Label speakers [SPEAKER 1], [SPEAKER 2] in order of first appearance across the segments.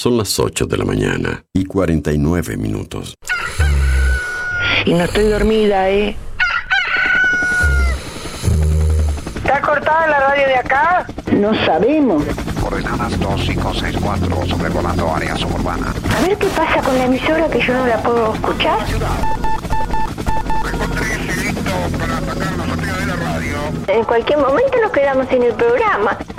[SPEAKER 1] Son las 8 de la mañana y 49 minutos.
[SPEAKER 2] Y no estoy dormida, ¿eh? ¿Está cortada la radio de acá? No sabemos.
[SPEAKER 3] Coordenadas 2564, sobrevolando área suburbana.
[SPEAKER 2] A ver qué pasa con la emisora que yo no la puedo escuchar. En cualquier momento nos quedamos sin el programa.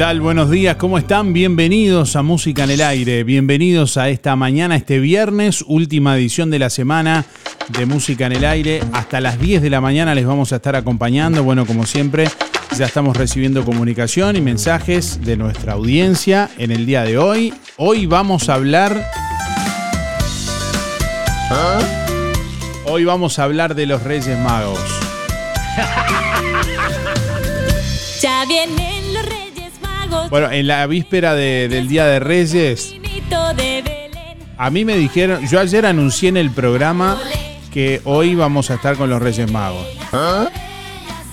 [SPEAKER 4] Tal? Buenos días, ¿cómo están? Bienvenidos a Música en el Aire, bienvenidos a esta mañana, este viernes, última edición de la semana de Música en el Aire. Hasta las 10 de la mañana les vamos a estar acompañando. Bueno, como siempre, ya estamos recibiendo comunicación y mensajes de nuestra audiencia en el día de hoy. Hoy vamos a hablar... Hoy vamos a hablar de los Reyes Magos.
[SPEAKER 5] Ya vienen los Reyes.
[SPEAKER 4] Bueno, en la víspera de- del Día de Reyes, a mí me dijeron, yo ayer anuncié en el programa que hoy vamos a estar con los Reyes Magos.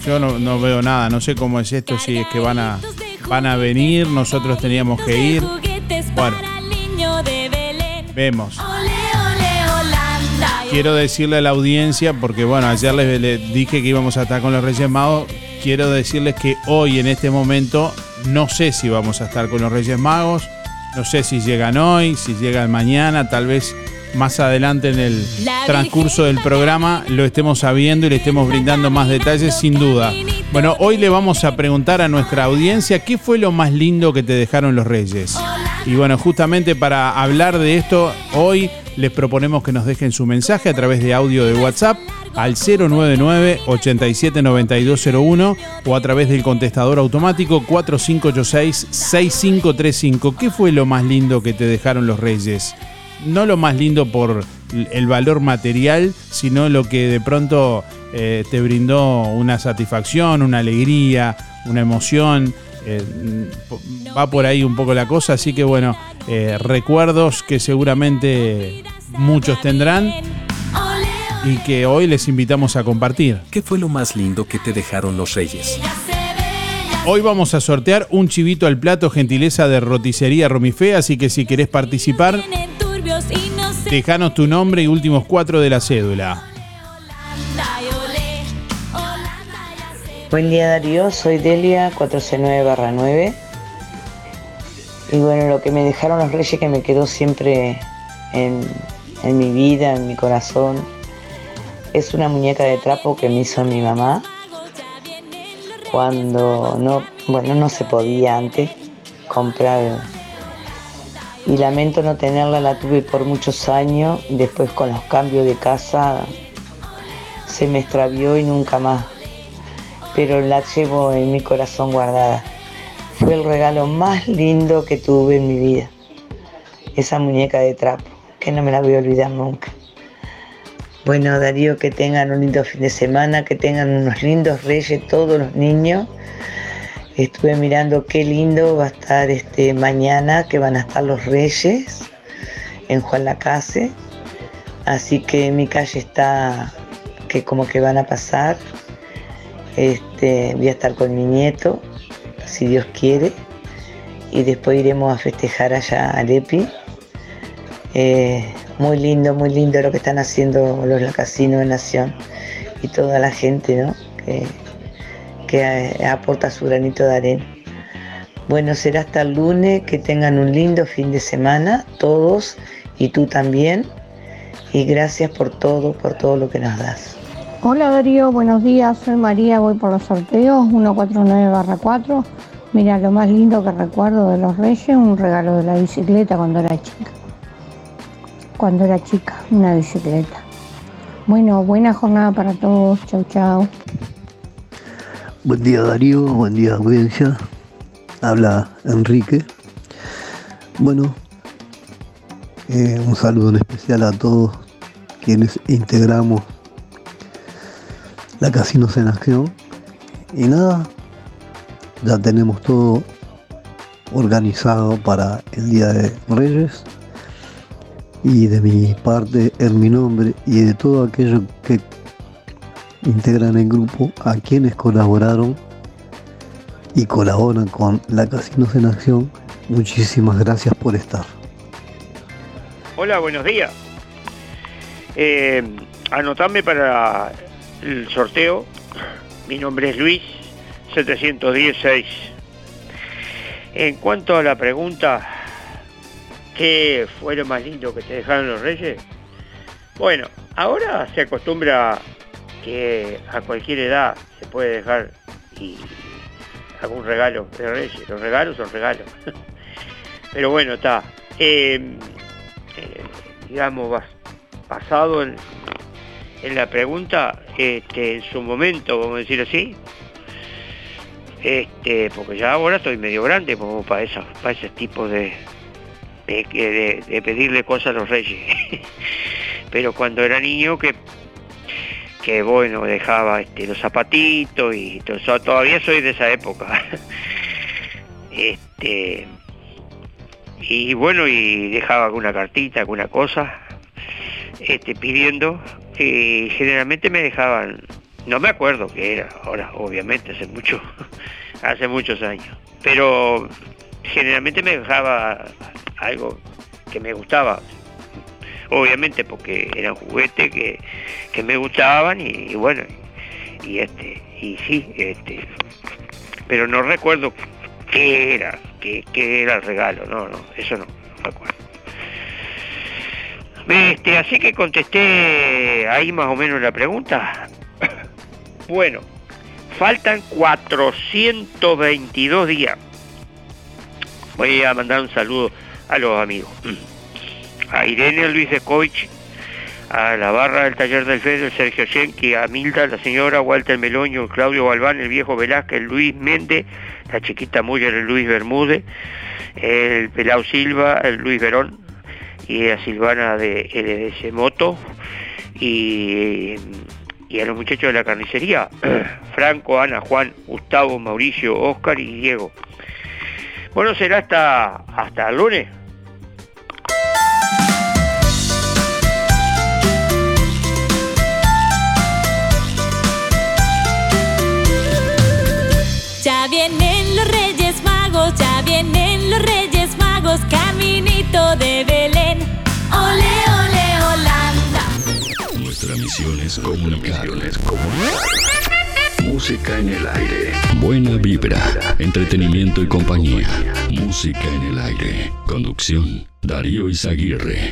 [SPEAKER 4] Yo no, veo nada, no sé cómo es esto, si es que van a, van a venir, nosotros teníamos que ir. Bueno. Vemos. Quiero decirle a la audiencia, porque bueno, ayer les dije que íbamos a estar con los Reyes Magos, quiero decirles que hoy en este momento no sé si vamos a estar con los Reyes Magos, no sé si llegan hoy, si llegan mañana, tal vez más adelante en el transcurso del programa lo estemos sabiendo y le estemos brindando más detalles sin duda. Bueno, hoy le vamos a preguntar a nuestra audiencia qué fue lo más lindo que te dejaron los Reyes. Y bueno, justamente para hablar de esto, hoy les proponemos que nos dejen su mensaje a través de audio de WhatsApp al 099-879201 o a través del contestador automático 4586-6535. ¿Qué fue lo más lindo que te dejaron los Reyes? No lo más lindo por el valor material, sino lo que de pronto eh, te brindó una satisfacción, una alegría, una emoción. Eh, va por ahí un poco la cosa, así que bueno, eh, recuerdos que seguramente muchos tendrán y que hoy les invitamos a compartir.
[SPEAKER 6] ¿Qué fue lo más lindo que te dejaron los reyes?
[SPEAKER 4] Hoy vamos a sortear un chivito al plato gentileza de roticería Romifé, así que si querés participar, dejanos tu nombre y últimos cuatro de la cédula.
[SPEAKER 2] Buen día Darío, soy Delia 469 9 y bueno, lo que me dejaron los reyes que me quedó siempre en, en mi vida, en mi corazón, es una muñeca de trapo que me hizo mi mamá cuando no, bueno, no se podía antes comprar. Y lamento no tenerla, la tuve por muchos años, después con los cambios de casa se me extravió y nunca más pero la llevo en mi corazón guardada. Fue el regalo más lindo que tuve en mi vida. Esa muñeca de trapo, que no me la voy a olvidar nunca. Bueno, Darío, que tengan un lindo fin de semana, que tengan unos lindos reyes todos los niños. Estuve mirando qué lindo va a estar este mañana, que van a estar los reyes en Juan Lacase. Así que mi calle está que como que van a pasar. Este, voy a estar con mi nieto, si Dios quiere, y después iremos a festejar allá a Lepi. Eh, muy lindo, muy lindo lo que están haciendo los casinos de Nación y toda la gente ¿no? que, aporta su granito de arena. Bueno, será hasta el lunes, que tengan un lindo fin de semana, todos y tú también. Y gracias por todo, por todo lo que nos das.
[SPEAKER 7] Hola Darío, buenos días, soy María, voy por los sorteos 149-4. Mira, lo más lindo que recuerdo de los Reyes, un regalo de la bicicleta cuando era chica. Cuando era chica, una bicicleta. Bueno, buena jornada para todos, chau chau.
[SPEAKER 8] Buen día Darío, buen día audiencia. Habla Enrique. Bueno, eh, un saludo en especial a todos quienes integramos la Casinos en Acción. Y nada, ya tenemos todo organizado para el Día de Reyes. Y de mi parte, en mi nombre y de todo aquello que integran el grupo, a quienes colaboraron y colaboran con la Casinos en Acción, muchísimas gracias por estar.
[SPEAKER 9] Hola, buenos días. Eh, anotame para el sorteo. Mi nombre es Luis, 716. En cuanto a la pregunta, ¿qué fue lo más lindo que te dejaron los reyes? Bueno, ahora se acostumbra que a cualquier edad se puede dejar y algún regalo de reyes. Los regalos son regalos. Pero bueno, está. Eh, eh, digamos, bas- basado en, la pregunta, este, en su momento, vamos a decir así, este, porque ya ahora estoy medio grande como para, esa, para ese tipo de, de, pedirle cosas a los reyes. Pero cuando era niño que, que bueno, dejaba este, los zapatitos y todavía soy de esa época. este y bueno, y dejaba alguna cartita, alguna cosa, este, pidiendo, y generalmente me dejaban, no me acuerdo qué era, ahora, obviamente, hace mucho, hace muchos años, pero generalmente me dejaba algo que me gustaba, obviamente porque eran juguetes que, que me gustaban y, bueno, y este, y sí, este, pero no recuerdo qué era, qué, qué era el regalo, no, no, eso no, no recuerdo. Este, así que contesté ahí más o menos la pregunta. Bueno, faltan 422 días. Voy a mandar un saludo a los amigos. A Irene Luis de Coich, a la barra del taller del Fede, Sergio Schenki, a Milda, la señora Walter Meloño, Claudio Galván, el viejo Velázquez, Luis Méndez, la chiquita Muller, el Luis Bermúdez, el Pelao Silva, el Luis Verón y a Silvana de LDS Moto y, y a los muchachos de la carnicería, Franco, Ana, Juan, Gustavo, Mauricio, Oscar y Diego. Bueno, será hasta, hasta el lunes.
[SPEAKER 5] Ya vienen los Reyes Magos, ya vienen los Reyes Magos, caminito de Belén. Ole, ole, Holanda.
[SPEAKER 10] Nuestra misión es comunicar.
[SPEAKER 11] Música en el aire.
[SPEAKER 10] Buena vibra, entretenimiento y compañía. Música en el aire. Conducción, Darío Izaguirre.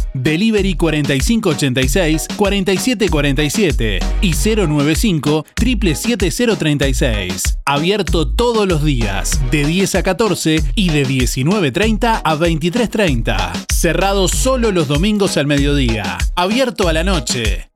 [SPEAKER 4] Delivery 4586-4747 y 095 77036. Abierto todos los días, de 10 a 14 y de 19.30 a 23.30. Cerrado solo los domingos al mediodía. Abierto a la noche.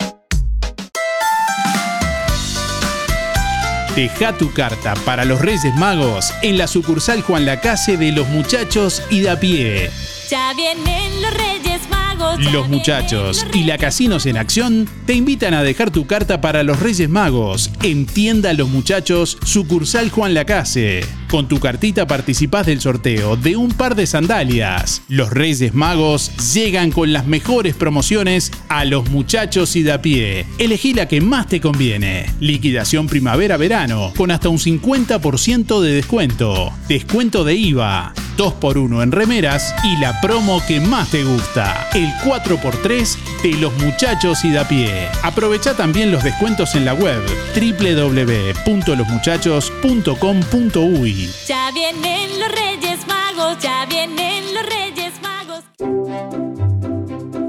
[SPEAKER 4] Deja tu carta para los Reyes Magos en la sucursal Juan Lacase de los Muchachos y de a pie.
[SPEAKER 5] Ya vienen los Reyes Magos.
[SPEAKER 4] Los muchachos y la Casinos en Acción te invitan a dejar tu carta para los Reyes Magos en Tienda Los Muchachos, sucursal Juan Lacase. Con tu cartita participás del sorteo de un par de sandalias. Los Reyes Magos llegan con las mejores promociones a los muchachos y de a pie. Elegí la que más te conviene. Liquidación primavera-verano con hasta un 50% de descuento. Descuento de IVA. 2x1 en remeras y la promo que más te gusta, el 4x3 de los muchachos y de a pie. Aprovecha también los descuentos en la web www.losmuchachos.com.uy.
[SPEAKER 5] Ya vienen los Reyes Magos, ya vienen los Reyes Magos.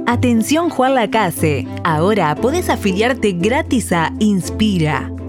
[SPEAKER 12] Atención Juan Lacase, ahora podés afiliarte gratis a Inspira.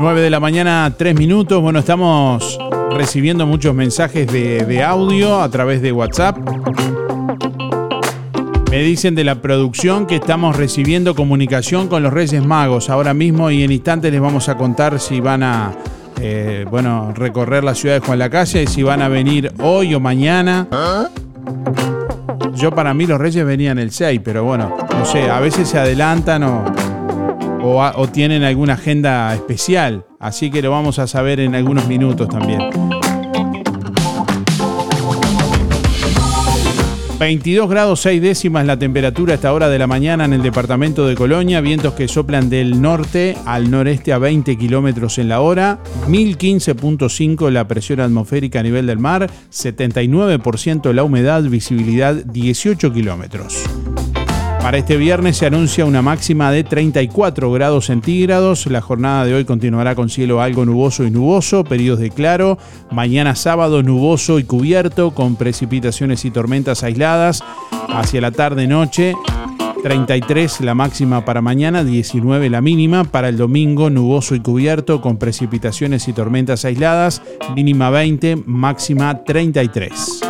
[SPEAKER 13] 9 de la mañana, 3 minutos. Bueno, estamos recibiendo muchos mensajes de, de audio a través de WhatsApp. Me dicen de la producción que estamos recibiendo comunicación con los Reyes Magos ahora mismo y en instantes les vamos a contar si van a eh, bueno, recorrer la ciudad de Juan Lacase, si van a venir hoy o mañana. Yo para mí los Reyes venían el 6, pero bueno, no sé, a veces se adelantan o, o, tienen alguna agenda especial. Así que lo vamos a saber en algunos minutos también.
[SPEAKER 4] 22 grados 6 décimas la temperatura a esta hora de la mañana en el departamento de Colonia, vientos que soplan del norte al noreste a 20 kilómetros en la hora, 1015.5 la presión atmosférica a nivel del mar, 79% la humedad, visibilidad 18 kilómetros. Para este viernes se anuncia una máxima de 34 grados centígrados. La jornada de hoy continuará con cielo algo nuboso y nuboso, periodos de claro. Mañana sábado nuboso y cubierto, con precipitaciones y tormentas aisladas. Hacia la tarde-noche, 33 la máxima para mañana, 19 la mínima. Para el domingo, nuboso y cubierto, con precipitaciones y tormentas aisladas. Mínima 20, máxima 33.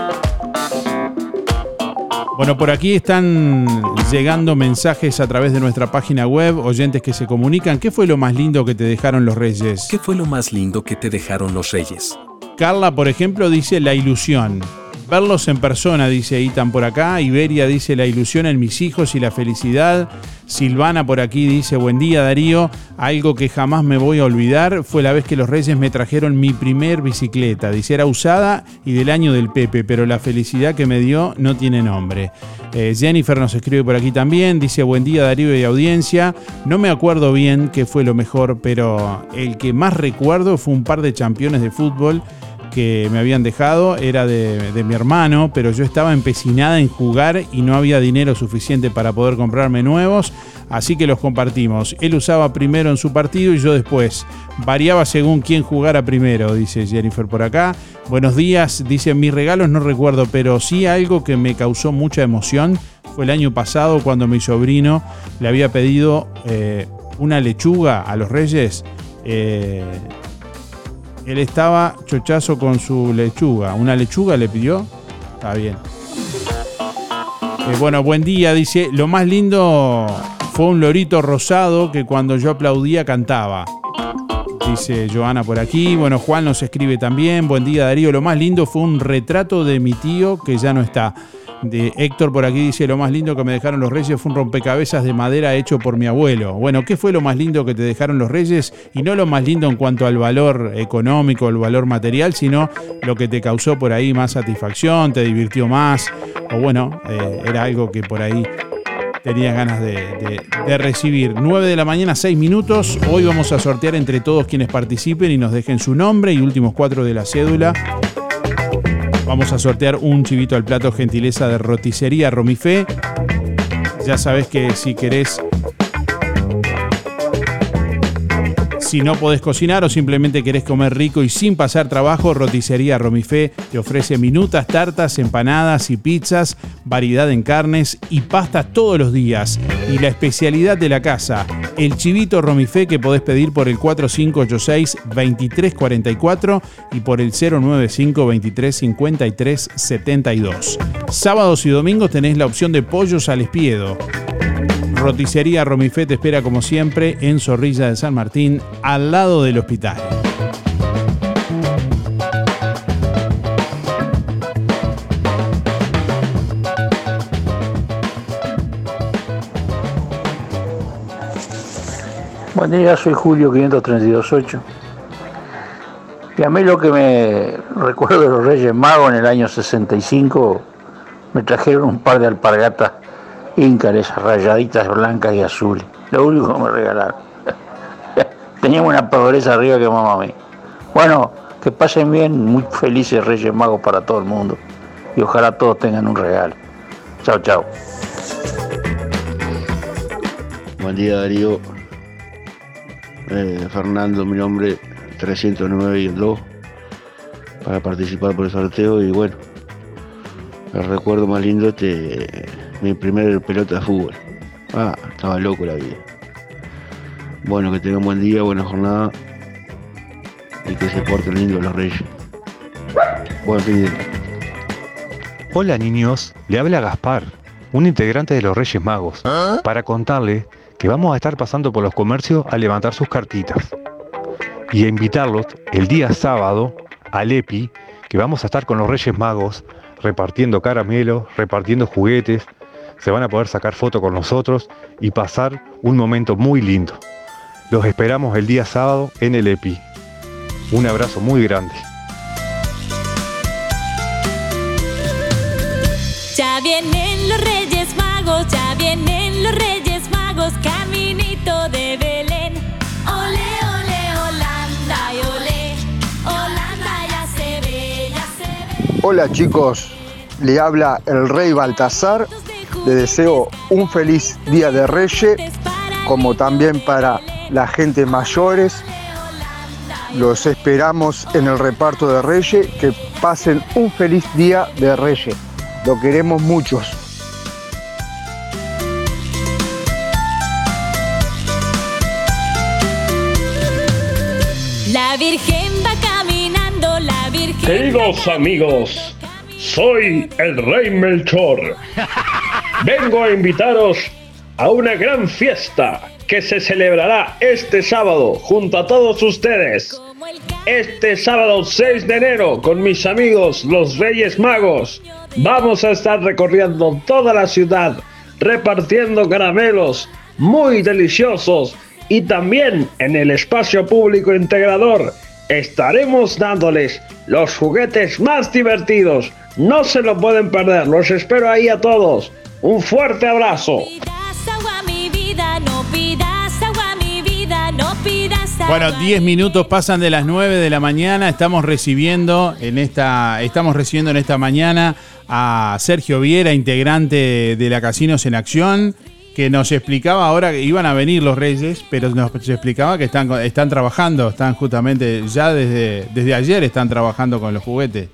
[SPEAKER 4] Bueno, por aquí están llegando mensajes a través de nuestra página web, oyentes que se comunican. ¿Qué fue lo más lindo que te dejaron los reyes?
[SPEAKER 14] ¿Qué fue lo más lindo que te dejaron los reyes?
[SPEAKER 4] Carla, por ejemplo, dice la ilusión. Verlos en persona, dice Itan por acá. Iberia dice la ilusión en mis hijos y la felicidad. Silvana por aquí dice buen día Darío. Algo que jamás me voy a olvidar fue la vez que los Reyes me trajeron mi primer bicicleta. Dice era usada y del año del Pepe, pero la felicidad que me dio no tiene nombre. Eh, Jennifer nos escribe por aquí también. Dice buen día Darío y audiencia. No me acuerdo bien qué fue lo mejor, pero el que más recuerdo fue un par de campeones de fútbol que me habían dejado era de, mi hermano, pero yo estaba empecinada en jugar y no había dinero suficiente para poder comprarme nuevos, así que los compartimos. Él usaba primero en su partido y yo después. Variaba según quién jugara primero, dice Jennifer por acá. Buenos días, dice mis regalos no recuerdo, pero sí algo que me causó mucha emoción fue el año pasado cuando mi sobrino le había pedido eh, una lechuga a los reyes. Eh, él estaba chochazo con su lechuga. ¿Una lechuga le pidió? Está bien. Eh, bueno, buen día, dice. Lo más lindo fue un lorito rosado que cuando yo aplaudía cantaba. Dice Joana por aquí. Bueno, Juan nos escribe también. Buen día, Darío. Lo más lindo fue un retrato de mi tío que ya no está de Héctor por aquí dice, lo más lindo que me dejaron los reyes fue un rompecabezas de madera hecho por mi abuelo. Bueno, ¿qué fue lo más lindo que te dejaron los reyes? Y no lo más lindo en cuanto al valor económico, el valor material, sino lo que te causó por ahí más satisfacción, te divirtió más, o bueno, eh, era algo que por ahí tenías ganas de, recibir. 9 de la mañana, 6 minutos. Hoy vamos a sortear entre todos quienes participen y nos dejen su nombre y últimos cuatro de la cédula. Vamos a sortear un chivito al plato gentileza de roticería Romifé. Ya sabes que si querés Si no podés cocinar o simplemente querés comer rico y sin pasar trabajo, Roticería Romifé te ofrece minutas, tartas, empanadas y pizzas, variedad en carnes y pastas todos los días. Y la especialidad de la casa, el chivito Romifé que podés pedir por el 4586-2344 y por el 095-2353-72. Sábados y domingos tenés la opción de pollos al espiedo. Roticería Romifé te espera como siempre en Zorrilla de San Martín, al lado del hospital.
[SPEAKER 10] Buen día, soy Julio 5328. Y a mí lo que me recuerdo de los Reyes Magos en el año 65, me trajeron un par de alpargatas íncares rayaditas blancas y azules. Lo único que me regalaron. Teníamos una pobreza arriba que mamá mí. Bueno, que pasen bien, muy felices Reyes Magos para todo el mundo. Y ojalá todos tengan un regalo. Chao, chao.
[SPEAKER 15] Buen día Darío. Eh, Fernando, mi nombre, 309 y el 2, para participar por el sorteo y bueno, el recuerdo más lindo este mi primer pelota de fútbol. Ah, estaba loco la vida. Bueno, que tengan buen día, buena jornada y que se porten lindo los reyes. Buen fin de
[SPEAKER 16] Hola niños, le habla Gaspar, un integrante de los Reyes Magos, para contarle que vamos a estar pasando por los comercios a levantar sus cartitas y a invitarlos el día sábado al EPI, que vamos a estar con los Reyes Magos repartiendo caramelos, repartiendo juguetes, se van a poder sacar fotos con nosotros y pasar un momento muy lindo. Los esperamos el día sábado en el EPI. Un abrazo muy grande.
[SPEAKER 5] Ya vienen los Reyes Magos, ya vienen los Reyes Caminito de Belén. Ole, ole, Holanda, y ole, Holanda ya se ve, ya se ve.
[SPEAKER 17] Hola chicos, le habla el rey Baltasar. Le deseo un feliz día de Reyes, como también para la gente mayores. Los esperamos en el reparto de Reyes. Que pasen un feliz día de Reyes. Lo queremos muchos.
[SPEAKER 5] Virgen va caminando, la Virgen.
[SPEAKER 18] Queridos amigos, soy el rey Melchor. Vengo a invitaros a una gran fiesta que se celebrará este sábado junto a todos ustedes. Este sábado 6 de enero con mis amigos los Reyes Magos vamos a estar recorriendo toda la ciudad repartiendo caramelos muy deliciosos y también en el espacio público integrador estaremos dándoles los juguetes más divertidos. No se lo pueden perder, los espero ahí a todos. Un fuerte abrazo.
[SPEAKER 4] Bueno, 10 minutos pasan de las 9 de la mañana. Estamos recibiendo en esta, estamos recibiendo en esta mañana a Sergio Viera, integrante de la Casinos en Acción, que nos explicaba ahora que iban a venir los Reyes, pero nos explicaba que están, están trabajando, están justamente ya desde, desde ayer están trabajando con los juguetes.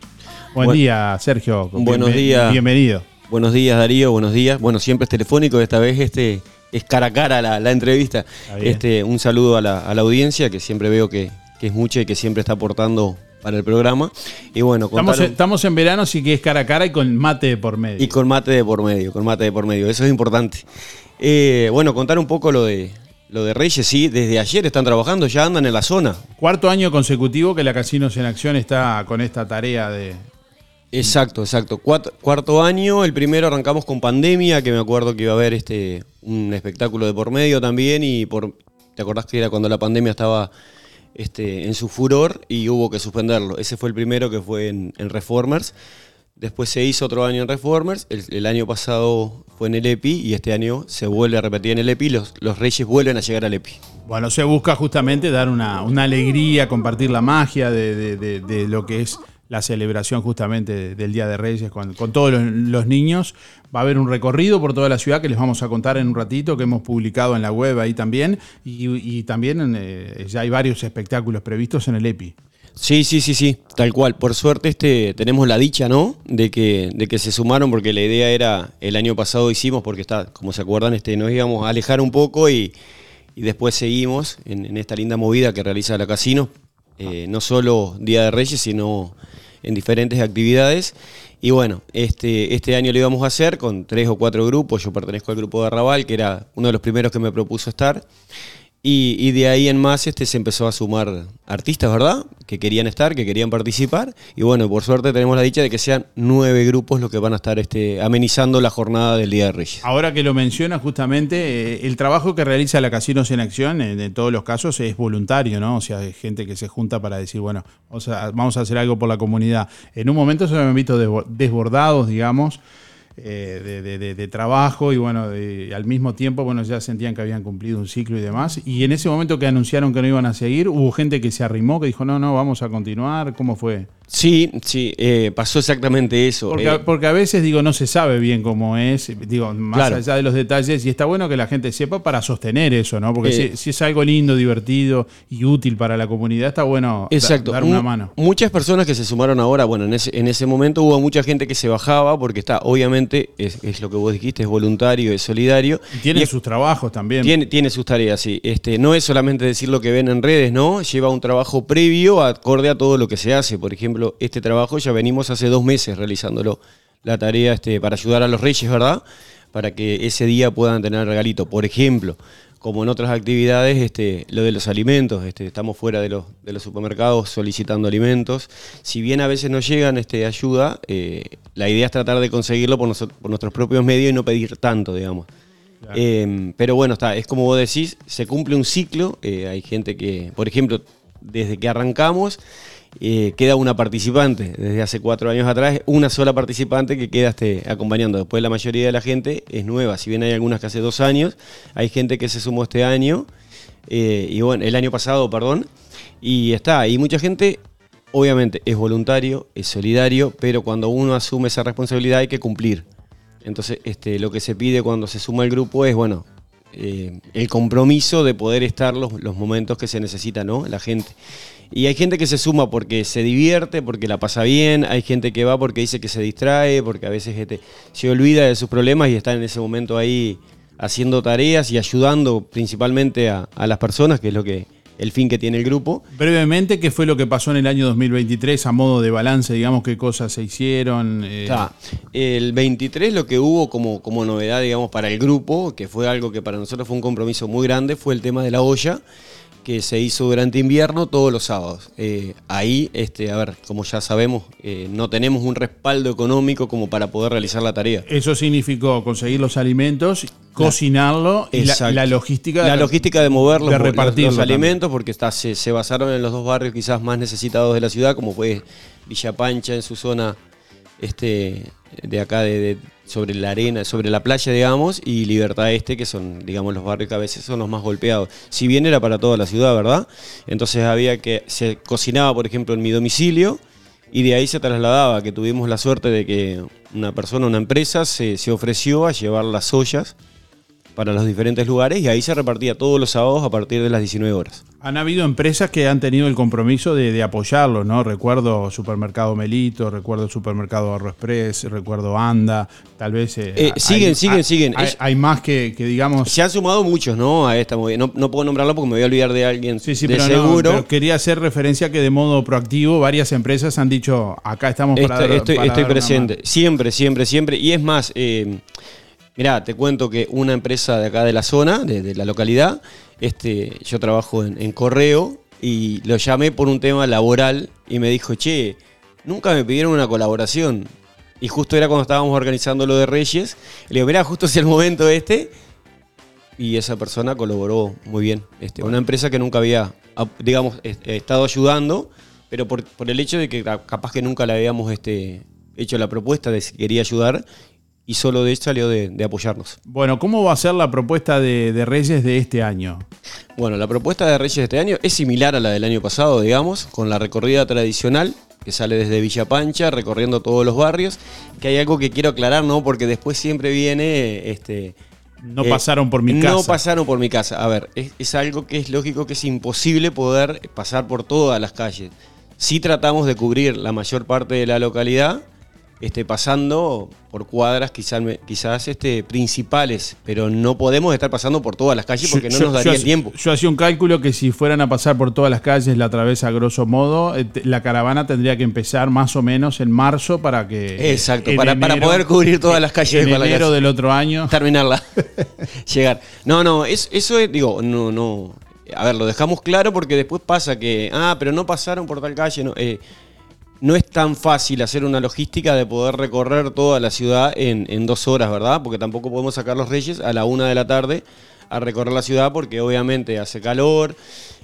[SPEAKER 4] Buen día, Sergio.
[SPEAKER 19] Buenos días.
[SPEAKER 4] Bienvenido.
[SPEAKER 19] Buenos días, Darío. Buenos días. Bueno, siempre es telefónico. Esta vez este es cara a cara la, la entrevista. Este, un saludo a la, a la audiencia, que siempre veo que, que es mucha y que siempre está aportando para el programa. Y bueno,
[SPEAKER 4] Estamos estamos en verano, así que es cara a cara y con mate de por medio.
[SPEAKER 19] y con mate de por medio, con mate de por medio. Eso es importante. Eh, bueno, contar un poco lo de lo de Reyes. Sí, desde ayer están trabajando, ya andan en la zona.
[SPEAKER 4] Cuarto año consecutivo que la Casinos en Acción está con esta tarea de...
[SPEAKER 19] Exacto, exacto. Cuarto año, el primero arrancamos con pandemia, que me acuerdo que iba a haber este un espectáculo de por medio también y por te acordás que era cuando la pandemia estaba este, en su furor y hubo que suspenderlo. Ese fue el primero que fue en, en Reformers. Después se hizo otro año en Reformers, el, año pasado fue en el EPI y este año se vuelve a repetir en el EPI. Los, los Reyes vuelven a llegar al EPI.
[SPEAKER 4] Bueno, se busca justamente dar una, alegría, compartir la magia de, lo que es la celebración justamente del Día de Reyes con, todos los, niños. Va a haber un recorrido por toda la ciudad que les vamos a contar en un ratito, que hemos publicado en la web ahí también. Y, y también eh, ya hay varios espectáculos previstos en el EPI.
[SPEAKER 19] Sí, sí, sí, sí, tal cual. Por suerte este, tenemos la dicha, ¿no? De que, de que se sumaron porque la idea era, el año pasado hicimos, porque está, como se acuerdan, este, nos íbamos a alejar un poco y, y después seguimos en, esta linda movida que realiza la Casino, eh, no solo Día de Reyes, sino en diferentes actividades. Y bueno, este, este año lo íbamos a hacer con tres o cuatro grupos. Yo pertenezco al grupo de Arrabal, que era uno de los primeros que me propuso estar. Y, y de ahí en más este, se empezó a sumar artistas, ¿verdad? Que querían estar, que querían participar. Y bueno, por suerte tenemos la dicha de que sean nueve grupos los que van a estar este, amenizando la jornada del Día de Reyes.
[SPEAKER 4] Ahora que lo menciona justamente, eh, el trabajo que realiza la Casinos en Acción, en, todos los casos, es voluntario, ¿no? O sea, hay gente que se junta para decir, bueno, vamos a, vamos a hacer algo por la comunidad. En un momento se me han visto desbo- desbordados, digamos, eh, de, de- de- de trabajo y bueno, al mismo tiempo, bueno, ya sentían que habían cumplido un ciclo y demás. Y en ese momento que anunciaron que no iban a seguir, hubo gente que se arrimó, que dijo, no, no, vamos a continuar. ¿Cómo fue?
[SPEAKER 19] Sí, sí, eh, pasó exactamente eso.
[SPEAKER 4] Porque,
[SPEAKER 19] Eh,
[SPEAKER 4] porque a veces, digo, no se sabe bien cómo es, digo, más
[SPEAKER 19] Claro.
[SPEAKER 4] allá de los detalles, y está bueno que la gente sepa para sostener eso, ¿no? Porque
[SPEAKER 19] Eh.
[SPEAKER 4] si, si es algo lindo, divertido y útil para la comunidad, está bueno
[SPEAKER 19] Exacto.
[SPEAKER 4] dar una mano.
[SPEAKER 19] Muchas personas que se sumaron ahora, bueno, en ese, en ese momento hubo mucha gente que se bajaba porque está, obviamente, es, es lo que vos dijiste, es voluntario, es solidario.
[SPEAKER 4] Y tiene sus trabajos también.
[SPEAKER 19] Tiene, tiene sus tareas, sí. Este, no es solamente decir lo que ven en redes, ¿no? Lleva un trabajo previo acorde a todo lo que se hace. Por ejemplo, este trabajo ya venimos hace dos meses realizándolo. La tarea este, para ayudar a los reyes, ¿verdad? Para que ese día puedan tener regalito. Por ejemplo, como en otras actividades, este, lo de los alimentos. Este, estamos fuera de los, de los supermercados solicitando alimentos. Si bien a veces nos llegan este, ayuda, eh, la idea es tratar de conseguirlo por, noso- por nuestros propios medios y no pedir tanto, digamos. Eh, pero bueno, está, es como vos decís, se cumple un ciclo. eh, hay gente que, por ejemplo, desde que arrancamos eh, queda una participante. Desde hace cuatro años atrás, una sola participante que queda este, acompañando. Después la mayoría de la gente es nueva. Si bien hay algunas que hace dos años, hay gente que se sumó este año, eh, y bueno, el año pasado, perdón, y está. Y mucha gente, obviamente, es voluntario, es solidario, pero cuando uno asume esa responsabilidad hay que cumplir. Entonces, este, lo que se pide cuando se suma el grupo es, bueno, eh, el compromiso de poder estar los, los momentos que se necesita, ¿no? La gente. Y hay gente que se suma porque se divierte, porque la pasa bien, hay gente que va porque dice que se distrae, porque a veces este, se olvida de sus problemas y está en ese momento ahí haciendo tareas y ayudando principalmente a, a las personas, que es lo que el fin que tiene el grupo.
[SPEAKER 4] Brevemente, ¿qué fue lo que pasó en el año 2023 a modo de balance? Digamos, qué cosas se hicieron. eh,
[SPEAKER 19] Está. El 23 lo que hubo como, como novedad, digamos, para el grupo, que fue algo que para nosotros fue un compromiso muy grande, fue el tema de la olla, que se hizo durante invierno todos los sábados. Eh, ahí, este, a ver, como ya sabemos, eh, no tenemos un respaldo económico como para poder realizar la tarea.
[SPEAKER 4] Eso significó conseguir los alimentos, cocinarlo y la, la logística.
[SPEAKER 19] La logística de mover los,
[SPEAKER 4] de
[SPEAKER 19] los-
[SPEAKER 4] repartirlo
[SPEAKER 19] los alimentos, porque está, se, se basaron en los dos barrios quizás más necesitados de la ciudad, como fue Villa Pancha en su zona este, de acá de, de- sobre la arena, sobre la playa, digamos, y Libertad Este, que son, digamos, los barrios que a veces son los más golpeados. Si bien era para toda la ciudad, ¿verdad? Entonces había que, se cocinaba, por ejemplo, en mi domicilio, y de ahí se trasladaba, que tuvimos la suerte de que una persona, una empresa, se, se ofreció a llevar las ollas para los diferentes lugares y ahí se repartía todos los sábados a partir de las 19 horas.
[SPEAKER 4] Han habido empresas que han tenido el compromiso de, de apoyarlo, ¿no? Recuerdo Supermercado Melito, recuerdo Supermercado Arro Express, recuerdo Anda, tal vez... eh,
[SPEAKER 19] Eh,
[SPEAKER 4] hay-
[SPEAKER 19] siguen, siguen,
[SPEAKER 4] hay-
[SPEAKER 19] siguen.
[SPEAKER 4] Hay, más que, que, digamos...
[SPEAKER 19] Se han sumado muchos, ¿no? A esta movida. No, no puedo nombrarlo porque me voy a olvidar de alguien
[SPEAKER 4] Sí, sí,
[SPEAKER 19] de
[SPEAKER 4] pero, no,
[SPEAKER 19] seguro.
[SPEAKER 4] pero quería hacer referencia que de modo proactivo varias empresas han dicho, acá estamos para
[SPEAKER 19] Estoy,
[SPEAKER 4] dar-
[SPEAKER 19] estoy-
[SPEAKER 4] para
[SPEAKER 19] presente. Siempre, siempre, siempre. Y es más, eh, mirá, te cuento que una empresa de acá de la zona, de, la localidad, este, yo trabajo en, correo y lo llamé por un tema laboral y me dijo, che, nunca me pidieron una colaboración. Y justo era cuando estábamos organizando lo de Reyes. Le digo, mirá, justo es el momento este. Y esa persona colaboró muy bien. Este, Una empresa que nunca había, digamos, est- estado ayudando, pero por, el hecho de que ca- capaz que nunca le habíamos este, hecho la propuesta de si quería ayudar y solo de eso salió de, de apoyarnos.
[SPEAKER 4] Bueno, ¿cómo va a ser la propuesta de, de Reyes de este año?
[SPEAKER 19] Bueno, la propuesta de Reyes de este año es similar a la del año pasado, digamos, con la recorrida tradicional que sale desde Villa Pancha, recorriendo todos los barrios, que hay algo que quiero aclarar, ¿no? Porque después siempre viene... Este,
[SPEAKER 4] No pasaron por mi casa.
[SPEAKER 19] No pasaron por mi casa. A ver, es, es algo que es lógico que es imposible poder pasar por todas las calles. Sí tratamos de cubrir la mayor parte de la localidad, este, pasando por cuadras quizás, quizás este, principales, pero no podemos estar pasando por todas las calles porque no nos
[SPEAKER 4] yo
[SPEAKER 19] daría el tiempo.
[SPEAKER 4] Yo hacía un cálculo que si fueran a pasar por todas las calles la travesa grosso modo, eh, te- la caravana tendría que empezar más o menos en marzo para que...
[SPEAKER 19] Exacto, para, poder cubrir todas las calles
[SPEAKER 4] en
[SPEAKER 19] de
[SPEAKER 4] enero del otro año.
[SPEAKER 19] Terminarla. Llegar. No, no, es- eso es, digo, no, no. A ver, lo dejamos claro porque después pasa que, ah, pero no pasaron por tal calle. No, Eh, no es tan fácil hacer una logística de poder recorrer toda la ciudad en, en dos horas, ¿verdad? Porque tampoco podemos sacar los reyes a la una de la tarde a recorrer la ciudad porque obviamente hace calor.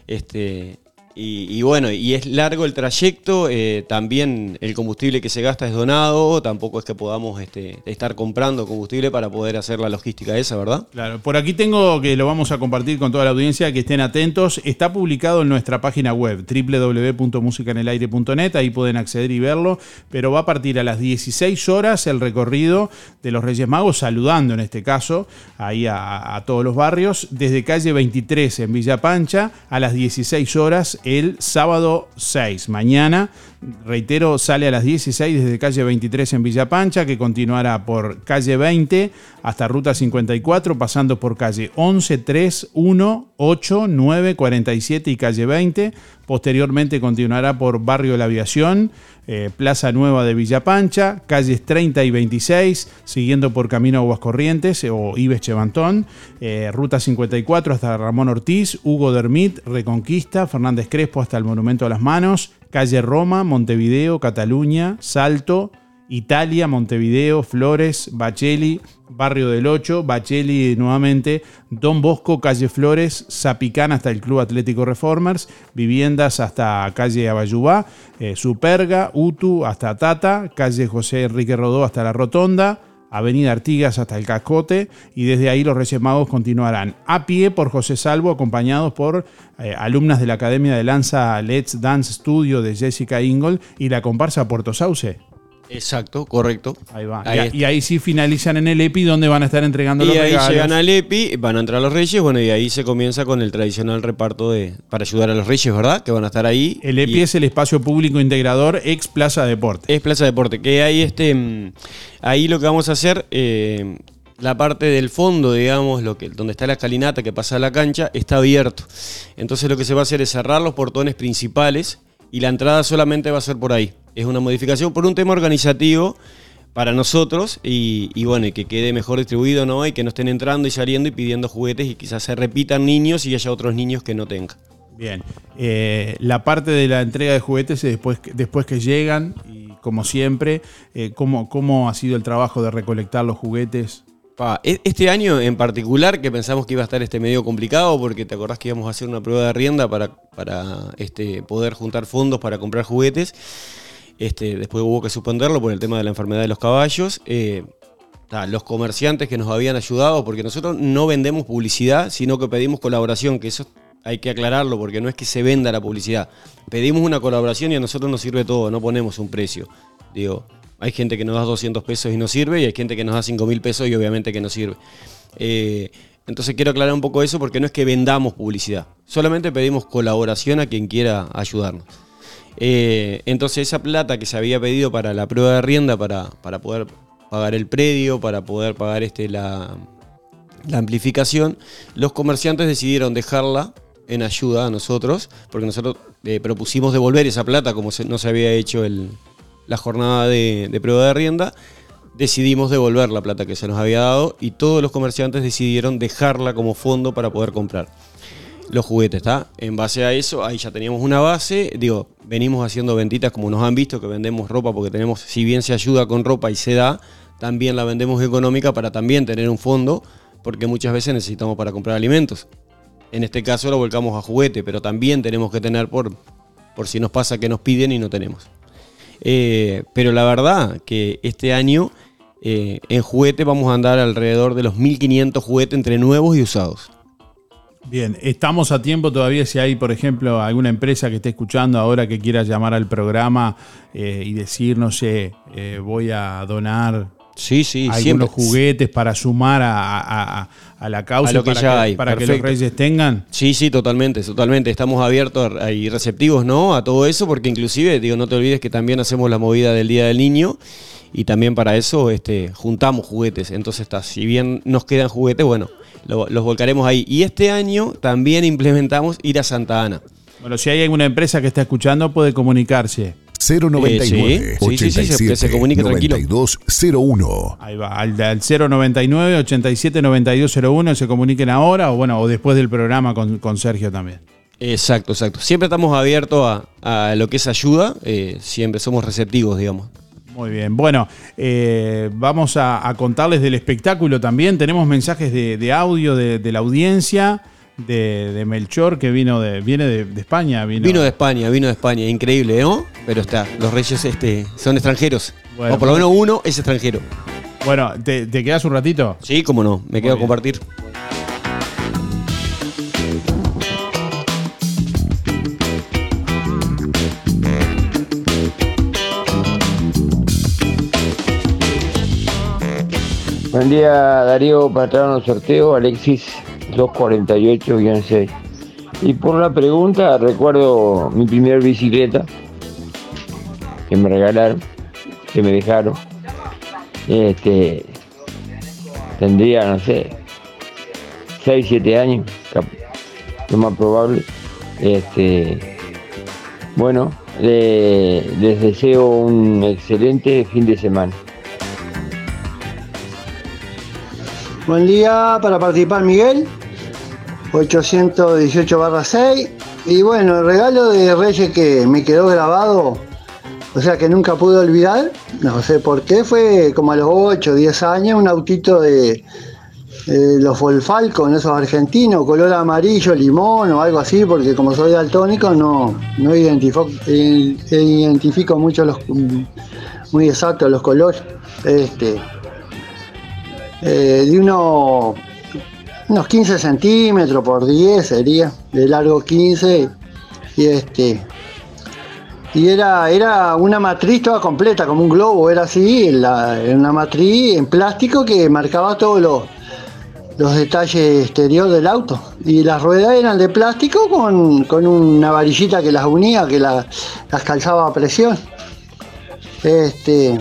[SPEAKER 19] Este, y, bueno, y es largo el trayecto, eh, también el combustible que se gasta es donado, tampoco es que podamos este, estar comprando combustible para poder hacer la logística esa, ¿verdad?
[SPEAKER 4] Claro, por aquí tengo que lo vamos a compartir con toda la audiencia, que estén atentos. Está publicado en nuestra página web, www.musicanelaire.net, ahí pueden acceder y verlo, pero va a partir a las 16 horas el recorrido de los Reyes Magos, saludando en este caso ahí a, a todos los barrios, desde calle 23 en Villa Pancha a las 16 horas el sábado 6. Mañana, reitero, sale a las 16 desde calle 23 en Villa Pancha, que continuará por calle 20 hasta ruta 54, pasando por calle 11, 3, 1, 8, 9, 47 y calle 20. Posteriormente continuará por Barrio de la Aviación, eh, Plaza Nueva de Villa Pancha, calles 30 y 26, siguiendo por Camino Aguas Corrientes eh, o Ives Chevantón, eh, Ruta 54 hasta Ramón Ortiz, Hugo Dermit, Reconquista, Fernández Crespo hasta el Monumento a las Manos, calle Roma, Montevideo, Cataluña, Salto Italia, Montevideo, Flores, Bacheli, Barrio del Ocho, Bacheli nuevamente, Don Bosco, Calle Flores, Zapicán hasta el Club Atlético Reformers, Viviendas hasta Calle Abayubá, eh, Superga, Utu hasta Tata, Calle José Enrique Rodó hasta la Rotonda, Avenida Artigas hasta el Cascote y desde ahí los Reyes Magos continuarán a pie por José Salvo acompañados por eh, alumnas de la Academia de Lanza Let's Dance Studio de Jessica Ingold y la comparsa Puerto Sauce.
[SPEAKER 19] Exacto, correcto.
[SPEAKER 4] Ahí va.
[SPEAKER 19] Ahí
[SPEAKER 4] y, y ahí sí finalizan en el EPI donde van a estar entregando los
[SPEAKER 19] y ahí
[SPEAKER 4] regalos.
[SPEAKER 19] llegan al EPI, van a entrar los Reyes, bueno, y ahí se comienza con el tradicional reparto de para ayudar a los Reyes, ¿verdad? Que van a estar ahí.
[SPEAKER 4] El EPI
[SPEAKER 19] Y-
[SPEAKER 4] es el espacio público integrador ex Plaza Deporte.
[SPEAKER 19] Es Plaza Deporte, que ahí este mm, ahí lo que vamos a hacer eh, la parte del fondo, digamos, lo que donde está la escalinata que pasa a la cancha está abierto. Entonces lo que se va a hacer es cerrar los portones principales y la entrada solamente va a ser por ahí. Es una modificación por un tema organizativo para nosotros y, y bueno, y que quede mejor distribuido, ¿no? Y que no estén entrando y saliendo y pidiendo juguetes y quizás se repitan niños y haya otros niños que no tengan.
[SPEAKER 4] Bien. Eh, la parte de la entrega de juguetes es después, después que llegan y como siempre, eh, ¿cómo, ¿cómo ha sido el trabajo de recolectar los juguetes?
[SPEAKER 19] E- Este año en particular, que pensamos que iba a estar este medio complicado, porque te acordás que íbamos a hacer una prueba de rienda para, para este, poder juntar fondos para comprar juguetes. Este, después hubo que suspenderlo por el tema de la enfermedad de los caballos. Eh, los comerciantes que nos habían ayudado, porque nosotros no vendemos publicidad, sino que pedimos colaboración, que eso hay que aclararlo, porque no es que se venda la publicidad. Pedimos una colaboración y a nosotros nos sirve todo, no ponemos un precio. Digo, hay gente que nos da 200 pesos y no sirve, y hay gente que nos da 5 mil pesos y obviamente que no sirve. Eh, entonces quiero aclarar un poco eso porque no es que vendamos publicidad, solamente pedimos colaboración a quien quiera ayudarnos. Eh, entonces esa plata que se había pedido para la prueba de rienda, para, para poder pagar el predio, para poder pagar este, la, amplificación, los comerciantes decidieron dejarla en ayuda a nosotros, porque nosotros eh, propusimos devolver esa plata como no se había hecho el- la jornada de, de prueba de rienda, decidimos devolver la plata que se nos había dado y todos los comerciantes decidieron dejarla como fondo para poder comprar los juguetes, ¿está? En base a eso, ahí ya teníamos una base, digo, venimos haciendo ventitas como nos han visto, que vendemos ropa porque tenemos, si bien se ayuda con ropa y se da, también la vendemos económica para también tener un fondo, porque muchas veces necesitamos para comprar alimentos. En este caso lo volcamos a juguete, pero también tenemos que tener por, por si nos pasa que nos piden y no tenemos. Eh, pero la verdad que este año eh, en juguete vamos a andar alrededor de los 1500 juguetes entre nuevos y usados.
[SPEAKER 4] Bien, estamos a tiempo todavía si hay, por ejemplo, alguna empresa que esté escuchando ahora que quiera llamar al programa eh, y decir, no sé, eh, voy a donar
[SPEAKER 19] sí, sí,
[SPEAKER 4] algunos
[SPEAKER 19] siempre.
[SPEAKER 4] juguetes para sumar a, a- a- a la causa
[SPEAKER 19] A lo que
[SPEAKER 4] para,
[SPEAKER 19] ya
[SPEAKER 4] que,
[SPEAKER 19] hay,
[SPEAKER 4] para que los reyes tengan.
[SPEAKER 19] Sí, sí, totalmente, totalmente. Estamos abiertos y receptivos, ¿no? A todo eso, porque inclusive, digo, no te olvides que también hacemos la movida del Día del Niño y también para eso este, juntamos juguetes. Entonces, está, si bien nos quedan juguetes, bueno, lo- los volcaremos ahí. Y este año también implementamos ir a Santa Ana.
[SPEAKER 4] Bueno, si hay alguna empresa que está escuchando, puede comunicarse.
[SPEAKER 6] 099
[SPEAKER 19] Eh, sí, sí, sí, sí, se- se comunique tranquilo.
[SPEAKER 6] 9201.
[SPEAKER 4] Ahí va, al, al 099 87 9201 se comuniquen ahora o bueno, o después del programa con, con Sergio también.
[SPEAKER 19] Exacto, exacto. Siempre estamos abiertos a, a lo que es ayuda, eh, siempre somos receptivos, digamos.
[SPEAKER 4] Muy bien, bueno, eh, vamos a, a contarles del espectáculo también. Tenemos mensajes de, de audio de, de la audiencia, de, de Melchor, que vino de, viene de, España. Vino,
[SPEAKER 19] Vino de España, vino de España, increíble, ¿no? Pero está, los reyes este, son extranjeros.
[SPEAKER 4] Bueno.
[SPEAKER 19] o por lo menos uno es extranjero.
[SPEAKER 4] Bueno, ¿te, te quedas un ratito?
[SPEAKER 19] Sí, cómo no, me quedo a compartir.
[SPEAKER 20] Buen día Darío, patrón del sorteo, Alexis 248-6. Y por la pregunta, recuerdo mi primera bicicleta que me regalaron, que me dejaron. Este, tendría, no sé, 6, 7 años, lo más probable. Este, bueno, le- les deseo un excelente fin de semana.
[SPEAKER 21] Buen día para participar Miguel, 818 barra 6. Y bueno, el regalo de Reyes que me quedó grabado O sea que nunca pude olvidar, no sé por qué, fue como a los 8 o 10 años, un autito de, los Volfalcon, esos argentinos, color amarillo, limón o algo así, porque como soy daltónico no, no identifico, eh, identifico mucho los muy exactos los colores. Este, eh, de uno, unos 15 centímetros por 10 sería, de largo 15 y este y era, era una matriz toda completa, como un globo, era así, la- una matriz en plástico que marcaba todos los, los detalles exterior del auto. Y las ruedas eran de plástico con, con una varillita que las unía, que la- las calzaba a presión. Este,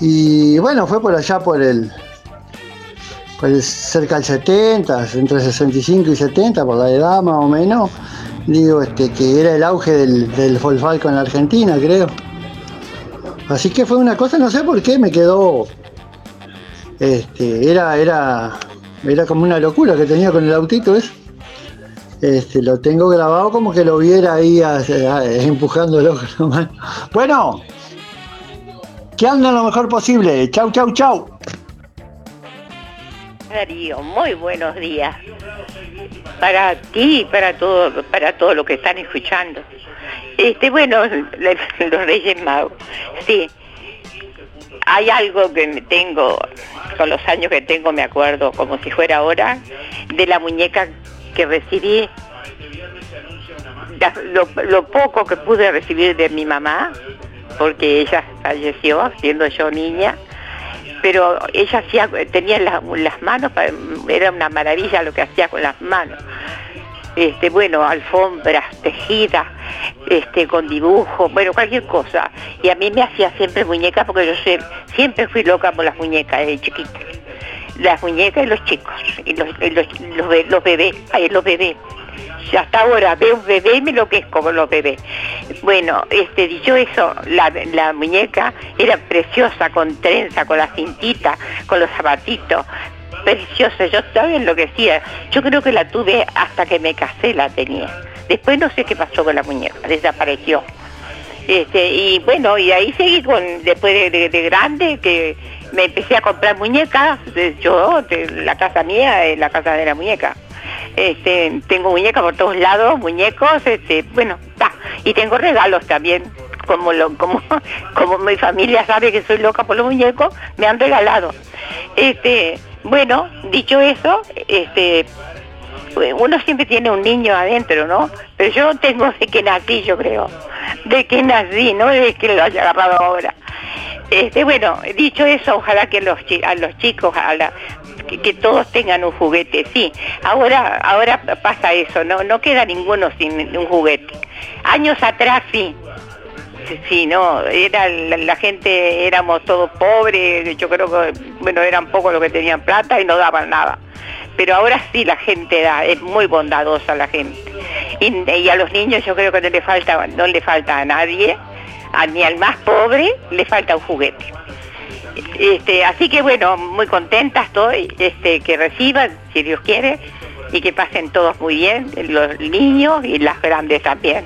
[SPEAKER 21] y bueno, fue por allá por el, por el- cerca del 70, entre 65 y 70, por la edad más o menos. Digo, este, que era el auge del, del en la Argentina, creo. Así que fue una cosa, no sé por qué, me quedó. Este, era, era, era como una locura que tenía con el autito. Este, lo tengo grabado como que lo viera ahí a- a- empujándolo. Bueno, que anden lo mejor posible. Chau, chau, chau.
[SPEAKER 22] Darío, muy buenos días. Para ti y para todo, para todo lo que están escuchando. Este, bueno, los Reyes Magos. Sí. Hay algo que me tengo, con los años que tengo me acuerdo como si fuera ahora, de la muñeca que recibí, lo poco que pude recibir de mi mamá, porque ella falleció siendo yo niña, pero ella hacía, tenía las, manos, era una maravilla lo que hacía con las manos. Este, bueno, alfombras, tejidas, este, con dibujos, bueno, cualquier cosa. Y a mí me hacía siempre muñecas porque yo siempre fui loca por las muñecas de chiquita. Las muñecas y los chicos, y los, y los, los be- los bebés, los bebés. Y hasta ahora veo un bebé me enloquezco con los bebés. Bueno, este, dicho eso, la, muñeca era preciosa, con trenza, con la cintita, con los zapatitos. Preciosa, yo estaba enloquecida. Yo creo que la tuve hasta que me casé, la tenía. Después no sé qué pasó con la muñeca, desapareció. Este, y bueno, y ahí seguí con, después de, de- de grande, que me empecé a comprar muñecas, yo, de la casa mía, es la casa de la muñeca. Este, tengo muñecas por todos lados, muñecos, este, bueno, está. Y tengo regalos también, como lo, como, como mi familia sabe que soy loca por los muñecos, me han regalado. Este, bueno, dicho eso, este, uno siempre tiene un niño adentro, ¿no? Pero yo tengo de que nací, yo creo. De que nací, no de que lo haya agarrado ahora. Este, bueno, dicho eso, ojalá que los, a los chicos, a la- que, todos tengan un juguete, sí. Ahora, ahora pasa eso, no, no queda ninguno sin un juguete. Años atrás sí, Sí, no, era la, gente, éramos todos pobres, yo creo que, bueno, eran pocos los que tenían plata y no daban nada. Pero ahora sí la gente da, es muy bondadosa la gente. Y, a los niños yo creo que no le falta, no le falta a nadie, ni al más pobre le falta un juguete. Este, así que bueno, muy contenta estoy, este, que reciban, si Dios quiere, y que pasen todos muy bien, los niños y las grandes también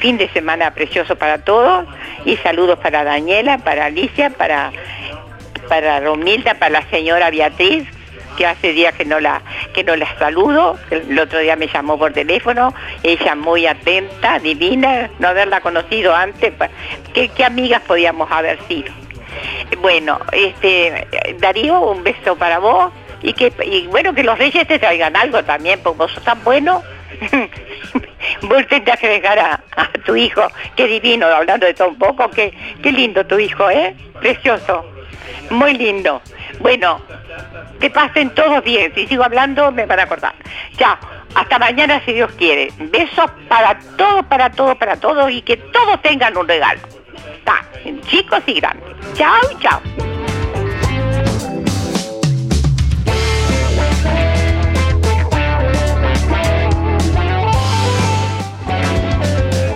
[SPEAKER 22] fin de semana precioso para todos y saludos para Daniela, para Alicia, para para Romilda, para la señora Beatriz que hace días que no la que no la saludo, el otro día me llamó por teléfono, ella muy atenta, divina, no haberla conocido antes, ¿qué, qué amigas podíamos haber sido? Bueno, este Darío, un beso para vos y que y bueno que los reyes te traigan algo también, porque vos sos tan bueno. Vos tendrás que a, tu hijo, qué divino, hablando de todo un poco, qué, qué lindo tu hijo, ¿eh? Precioso, muy lindo. Bueno, que pasen todos bien, si sigo hablando me van a acordar. Chao, hasta mañana si Dios quiere. Besos para todos, para todos, para todos y que todos tengan un regalo. Está, chicos y grandes. Chao, chao.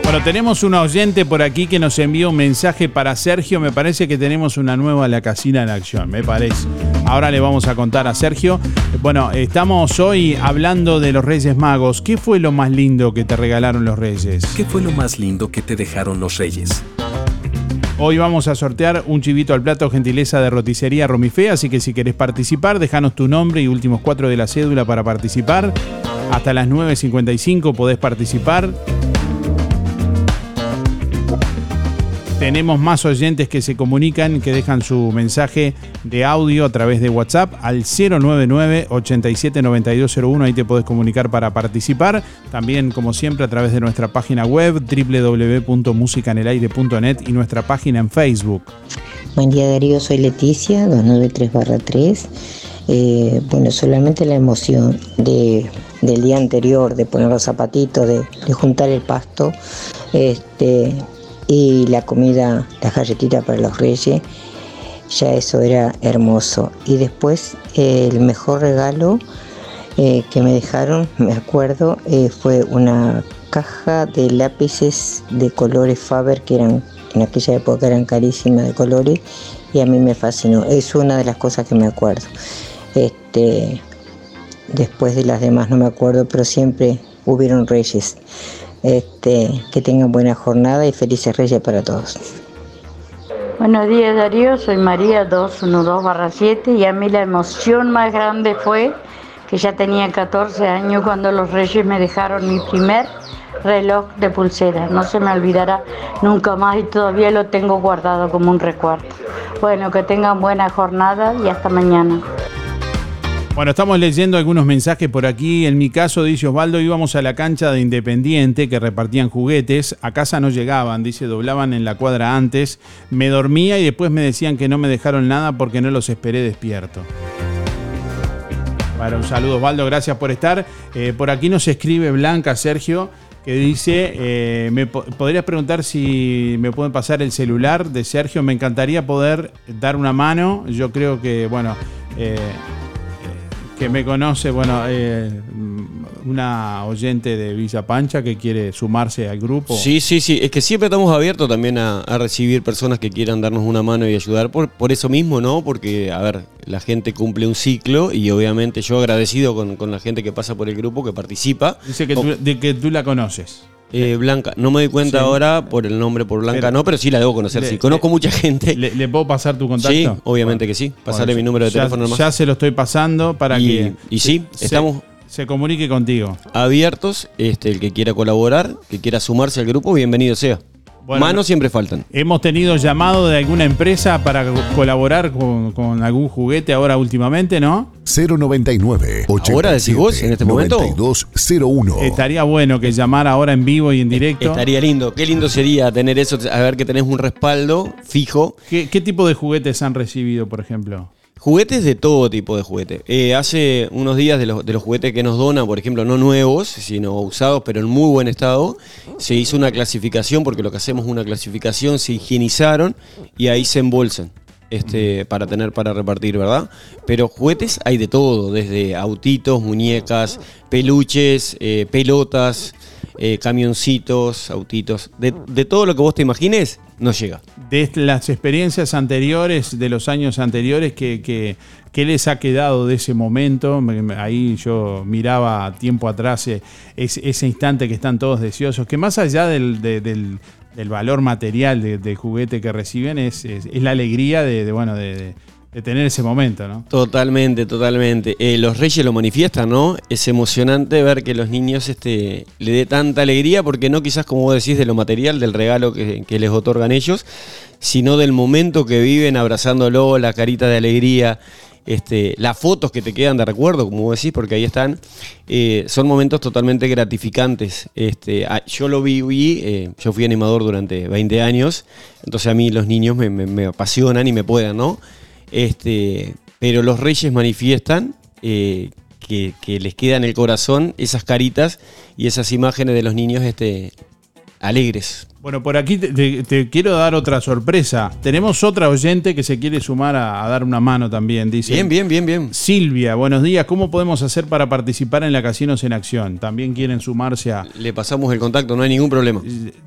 [SPEAKER 4] Bueno, tenemos una oyente por aquí que nos envía un mensaje para Sergio. Me parece que tenemos una nueva La Casina en acción, me parece. Ahora le vamos a contar a Sergio. Bueno, estamos hoy hablando de los Reyes Magos. ¿Qué fue lo más lindo que te regalaron los Reyes?
[SPEAKER 14] ¿Qué fue lo más lindo que te dejaron los Reyes?
[SPEAKER 4] Hoy vamos a sortear un chivito al plato gentileza de roticería Romifé, así que si querés participar, déjanos tu nombre y últimos cuatro de la cédula para participar. Hasta las 9.55 podés participar. Tenemos más oyentes que se comunican, que dejan su mensaje de audio a través de WhatsApp al 099-879201. Ahí te podés comunicar para participar. También, como siempre, a través de nuestra página web www.musicanelaire.net y nuestra página en Facebook.
[SPEAKER 23] Buen día Darío, soy Leticia, 293-3. Eh, bueno, solamente la emoción de, del día anterior, de poner los zapatitos, de, de juntar el pasto, este, y la comida, las galletitas para los reyes, ya eso era hermoso. Y después el mejor regalo eh, que me dejaron, me acuerdo, eh, fue una caja de lápices de colores Faber que eran en aquella época eran carísimas de colores y a mí me fascinó. Es una de las cosas que me acuerdo. Este, después de las demás no me acuerdo, pero siempre hubieron reyes. Este, que tengan buena jornada y felices reyes para todos.
[SPEAKER 24] Buenos días Darío, soy María 212-7 y a mí la emoción más grande fue que ya tenía 14 años cuando los reyes me dejaron mi primer reloj de pulsera. No se me olvidará nunca más y todavía lo tengo guardado como un recuerdo. Bueno, que tengan buena jornada y hasta mañana.
[SPEAKER 4] Bueno, estamos leyendo algunos mensajes por aquí. En mi caso, dice Osvaldo, íbamos a la cancha de Independiente que repartían juguetes. A casa no llegaban, dice, doblaban en la cuadra antes. Me dormía y después me decían que no me dejaron nada porque no los esperé despierto. Bueno, un saludo Osvaldo, gracias por estar. Eh, por aquí nos escribe Blanca Sergio que dice, eh, ¿me po- podrías preguntar si me pueden pasar el celular de Sergio? Me encantaría poder dar una mano. Yo creo que, bueno, eh, que me conoce, bueno, eh, una oyente de Villa Pancha que quiere sumarse al grupo.
[SPEAKER 19] Sí, sí, sí. Es que siempre estamos abiertos también a, a recibir personas que quieran darnos una mano y ayudar por, por eso mismo, ¿no? Porque, a ver, la gente cumple un ciclo y obviamente yo agradecido con, con la gente que pasa por el grupo, que participa.
[SPEAKER 4] Dice que tú, de que tú la conoces.
[SPEAKER 19] Eh, Blanca, no me doy cuenta
[SPEAKER 4] Sí.
[SPEAKER 19] ahora por el nombre, por Blanca,
[SPEAKER 4] Pero-
[SPEAKER 19] no, pero sí la debo conocer.
[SPEAKER 4] Le-
[SPEAKER 19] sí, conozco mucha gente.
[SPEAKER 4] ¿Le, le puedo pasar tu contacto?
[SPEAKER 19] Sí, obviamente que sí. Pasarle
[SPEAKER 4] Bueno,
[SPEAKER 19] mi número de
[SPEAKER 4] ya-
[SPEAKER 19] teléfono nomás.
[SPEAKER 4] Ya se lo estoy pasando para
[SPEAKER 19] Y-
[SPEAKER 4] que.
[SPEAKER 19] y sí,
[SPEAKER 4] se-
[SPEAKER 19] estamos-
[SPEAKER 4] Se comunique contigo.
[SPEAKER 19] Abiertos, este, el que quiera colaborar, que quiera sumarse al grupo, bienvenido sea.
[SPEAKER 4] Bueno,
[SPEAKER 19] Manos siempre faltan.
[SPEAKER 4] Hemos tenido llamado de alguna empresa para co- colaborar con, con algún juguete ahora últimamente, ¿no?
[SPEAKER 25] 099
[SPEAKER 19] ¿Ahora decís vos, en este momento?
[SPEAKER 25] 9201.
[SPEAKER 4] Estaría bueno que llamara ahora en vivo y en directo.
[SPEAKER 19] Estaría lindo. Qué lindo sería tener eso, a ver que tenés un respaldo fijo.
[SPEAKER 4] ¿Qué, qué tipo de juguetes han recibido, por ejemplo?
[SPEAKER 19] Juguetes de todo tipo de juguetes. Eh, hace unos días de los, de los juguetes que nos donan, por ejemplo, no nuevos, sino usados, pero en muy buen estado, se hizo una clasificación, porque lo que hacemos es una clasificación, se higienizaron y ahí se embolsan. Este, para tener para repartir, ¿verdad? Pero juguetes hay de todo, desde autitos, muñecas, peluches, eh, pelotas, eh, camioncitos, autitos, de, de todo lo que vos te imagines, no llega.
[SPEAKER 4] De las experiencias anteriores, de los años anteriores, ¿qué, qué- qué les ha quedado de ese momento? Me- me- Ahí yo miraba tiempo atrás eh, es- ese instante que están todos deseosos, que más allá del, de- del- valor material de- del juguete que reciben, es, es- la alegría de, de, bueno, de, de- tener ese momento, ¿no?
[SPEAKER 19] Totalmente, totalmente. Eh, los reyes lo manifiestan, ¿no? Es emocionante ver que los niños este, le dé tanta alegría, porque no quizás como vos decís de lo material, del regalo que, les otorgan ellos, sino del momento que viven abrazándolo, la carita de alegría, este, las fotos que te quedan de recuerdo, como vos decís, porque ahí están, eh, son momentos totalmente gratificantes. Este, ah, yo lo viví, eh, yo fui animador durante 20 años, entonces a mí los niños me, me- me apasionan y me puedan, ¿no? Este, pero los reyes manifiestan eh, que, que les queda en el corazón esas caritas y esas imágenes de los niños este, alegres.
[SPEAKER 4] Bueno, por aquí te, te- te quiero dar otra sorpresa. Tenemos otra oyente que se quiere sumar a, a dar una mano también. Dice,
[SPEAKER 19] Bien, bien, bien, bien.
[SPEAKER 4] Silvia, buenos días. ¿Cómo podemos hacer para participar en la Casinos en Acción? También quieren sumarse a...
[SPEAKER 19] Le pasamos el contacto, no hay ningún problema.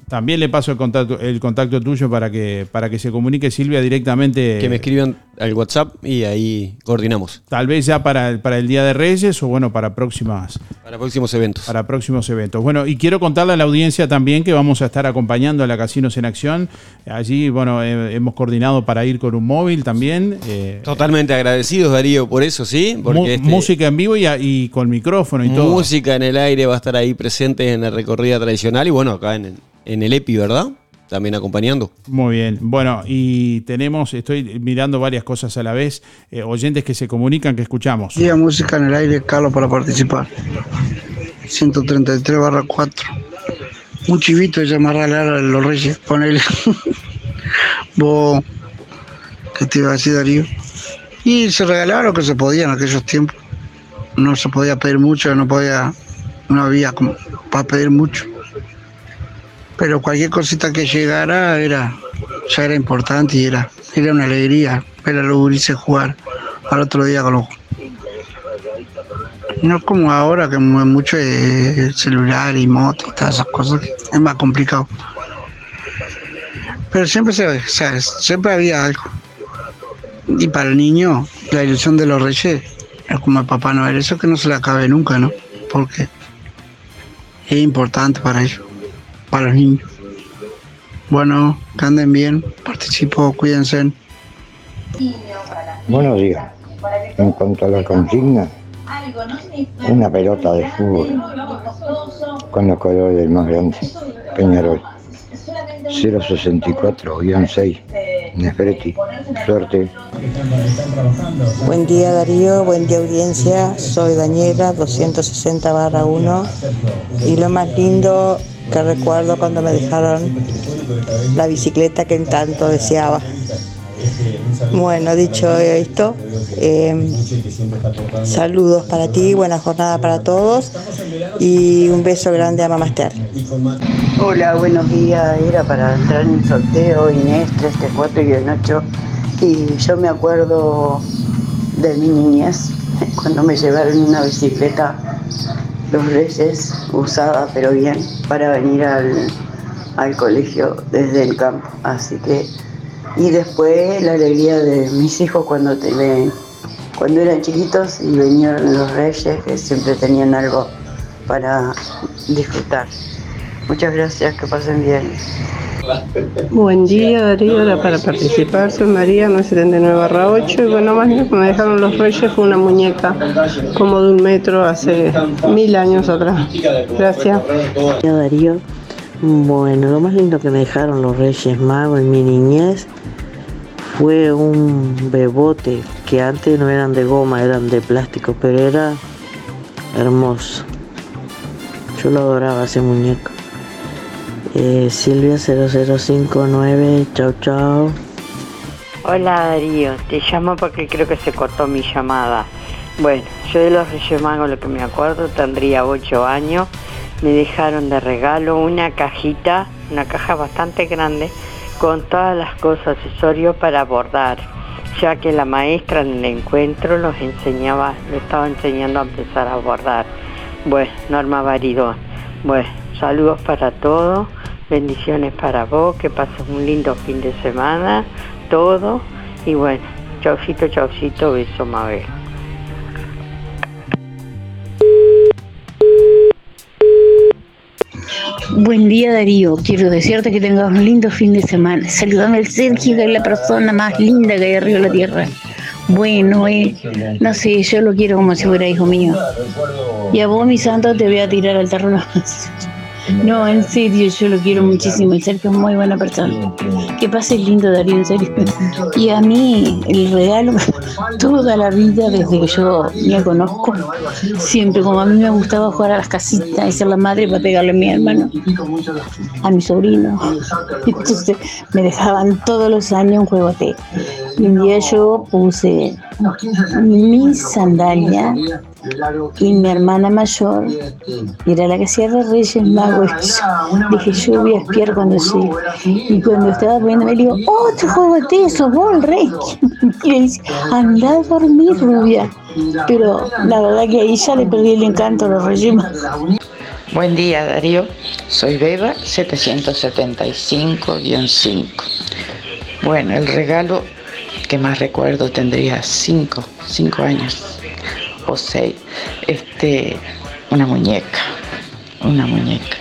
[SPEAKER 4] También le paso el contacto, el contacto tuyo para que, para que se comunique Silvia directamente.
[SPEAKER 19] Que me escriban al WhatsApp y ahí coordinamos.
[SPEAKER 4] Tal vez ya para, el- para el Día de Reyes o bueno, para próximas.
[SPEAKER 19] Para próximos eventos.
[SPEAKER 4] Para próximos eventos. Bueno, y quiero contarle a la audiencia también que vamos a estar acompañando a la Casinos en Acción. Allí, bueno, eh, hemos coordinado para ir con un móvil también. eh,
[SPEAKER 19] Totalmente agradecidos, Darío, por eso, ¿sí? Porque
[SPEAKER 4] mu-
[SPEAKER 19] este-
[SPEAKER 4] música en vivo y, a- y con micrófono y todo.
[SPEAKER 19] música en el aire va a estar ahí presente en la recorrida tradicional y bueno, acá en, el- en el EPI, ¿verdad? También acompañando.
[SPEAKER 4] Muy bien. Bueno, y tenemos, estoy mirando varias cosas a la vez, eh, oyentes que se comunican, que escuchamos.
[SPEAKER 26] Día Música en el Aire, Carlos, para participar. 133 barra 4. Un chivito de llamar a Lara los Reyes, ponele. Vos, ¿qué te iba a decir Darío? Y se regalaba lo que se podía en aquellos tiempos. No se podía pedir mucho, no podía, no había como para pedir mucho. Pero cualquier cosita que llegara era, ya era importante y era, era una alegría ver a los gurises jugar al otro día con los no como ahora que mueve mucho eh, celular y moto y todas esas cosas, es más complicado. Pero siempre se sea, siempre había algo. Y para el niño, la ilusión de los reyes es como el Papá Noel, eso que no se le acabe nunca, ¿no? Porque es importante para ellos, para los niños. Bueno, que anden bien, participo, cuídense.
[SPEAKER 27] Buenos días. En cuanto a la consigna, una pelota de fútbol con los colores del más grande, Peñarol. 064-6, Suerte.
[SPEAKER 28] Buen día Darío, buen día audiencia, soy Daniela 260 barra 1 y lo más lindo que recuerdo cuando me dejaron la bicicleta que tanto deseaba. Bueno, dicho esto, eh, saludos para ti, buena jornada para todos y un beso grande a Mamá Esther.
[SPEAKER 24] Hola, buenos días. Era para entrar en el sorteo Inés 334 y 8 y yo me acuerdo de mi niñez cuando me llevaron una bicicleta los Reyes usada pero bien para venir al, al colegio desde el campo. Así que y después la alegría de mis hijos cuando te ven, cuando eran chiquitos y venían los Reyes que siempre tenían algo para disfrutar. Muchas gracias, que pasen bien.
[SPEAKER 29] Buen día, Darío, era para participar. Soy María, 979 barra 8. Y bueno, más bien que me dejaron los reyes fue una muñeca como de un metro hace mil años atrás. Gracias.
[SPEAKER 28] Darío. Bueno, lo más lindo que me dejaron los Reyes Magos en mi niñez fue un bebote que antes no eran de goma, eran de plástico, pero era hermoso. Yo lo adoraba ese muñeco. Eh, Silvia 0059, chau chau.
[SPEAKER 24] Hola Darío, te llamo porque creo que se cortó mi llamada. Bueno, yo de los Reyes Magos lo que me acuerdo, tendría 8 años, me dejaron de regalo una cajita, una caja bastante grande, con todas las cosas, accesorios para bordar, ya que la maestra en el encuentro los enseñaba, lo estaba enseñando a empezar a bordar. Bueno, Norma Baridón. Bueno, saludos para todos, bendiciones para vos, que pases un lindo fin de semana, todo. Y bueno, chaucito, chaucito, beso Mabel.
[SPEAKER 30] Buen día Darío, quiero decirte que tengas un lindo fin de semana. Saludame al Sergio, que es la persona más linda que hay arriba de la tierra. Bueno, eh, no sé, yo lo quiero como si fuera hijo mío. Y a vos, mi santo, te voy a tirar al terreno. No, en serio, yo lo quiero muchísimo. El Sergio es muy buena persona. Que pases lindo, Darío, en serio. Y a mí, el regalo, toda la vida, desde que yo me conozco, siempre, como a mí me gustaba jugar a las casitas y ser la madre para pegarle a mi hermano, a mi sobrino. Entonces, me dejaban todos los años un juegote. Y un día yo puse mi sandalia y mi hermana mayor era la que hacía de Reyes Magos. Dije, yo voy a espiar cuando llegue. Y cuando estaba poniendo, me digo, otro juguete, sos vos el rey. Y le dice, anda a dormir, rubia. Pero la verdad que ahí ya le perdí el encanto a los Reyes Magos.
[SPEAKER 31] Buen día Darío, soy Beba 775-5. Bueno, el regalo ¿qué más recuerdo? Tendría cinco, cinco años o. Este, una muñeca, una muñeca.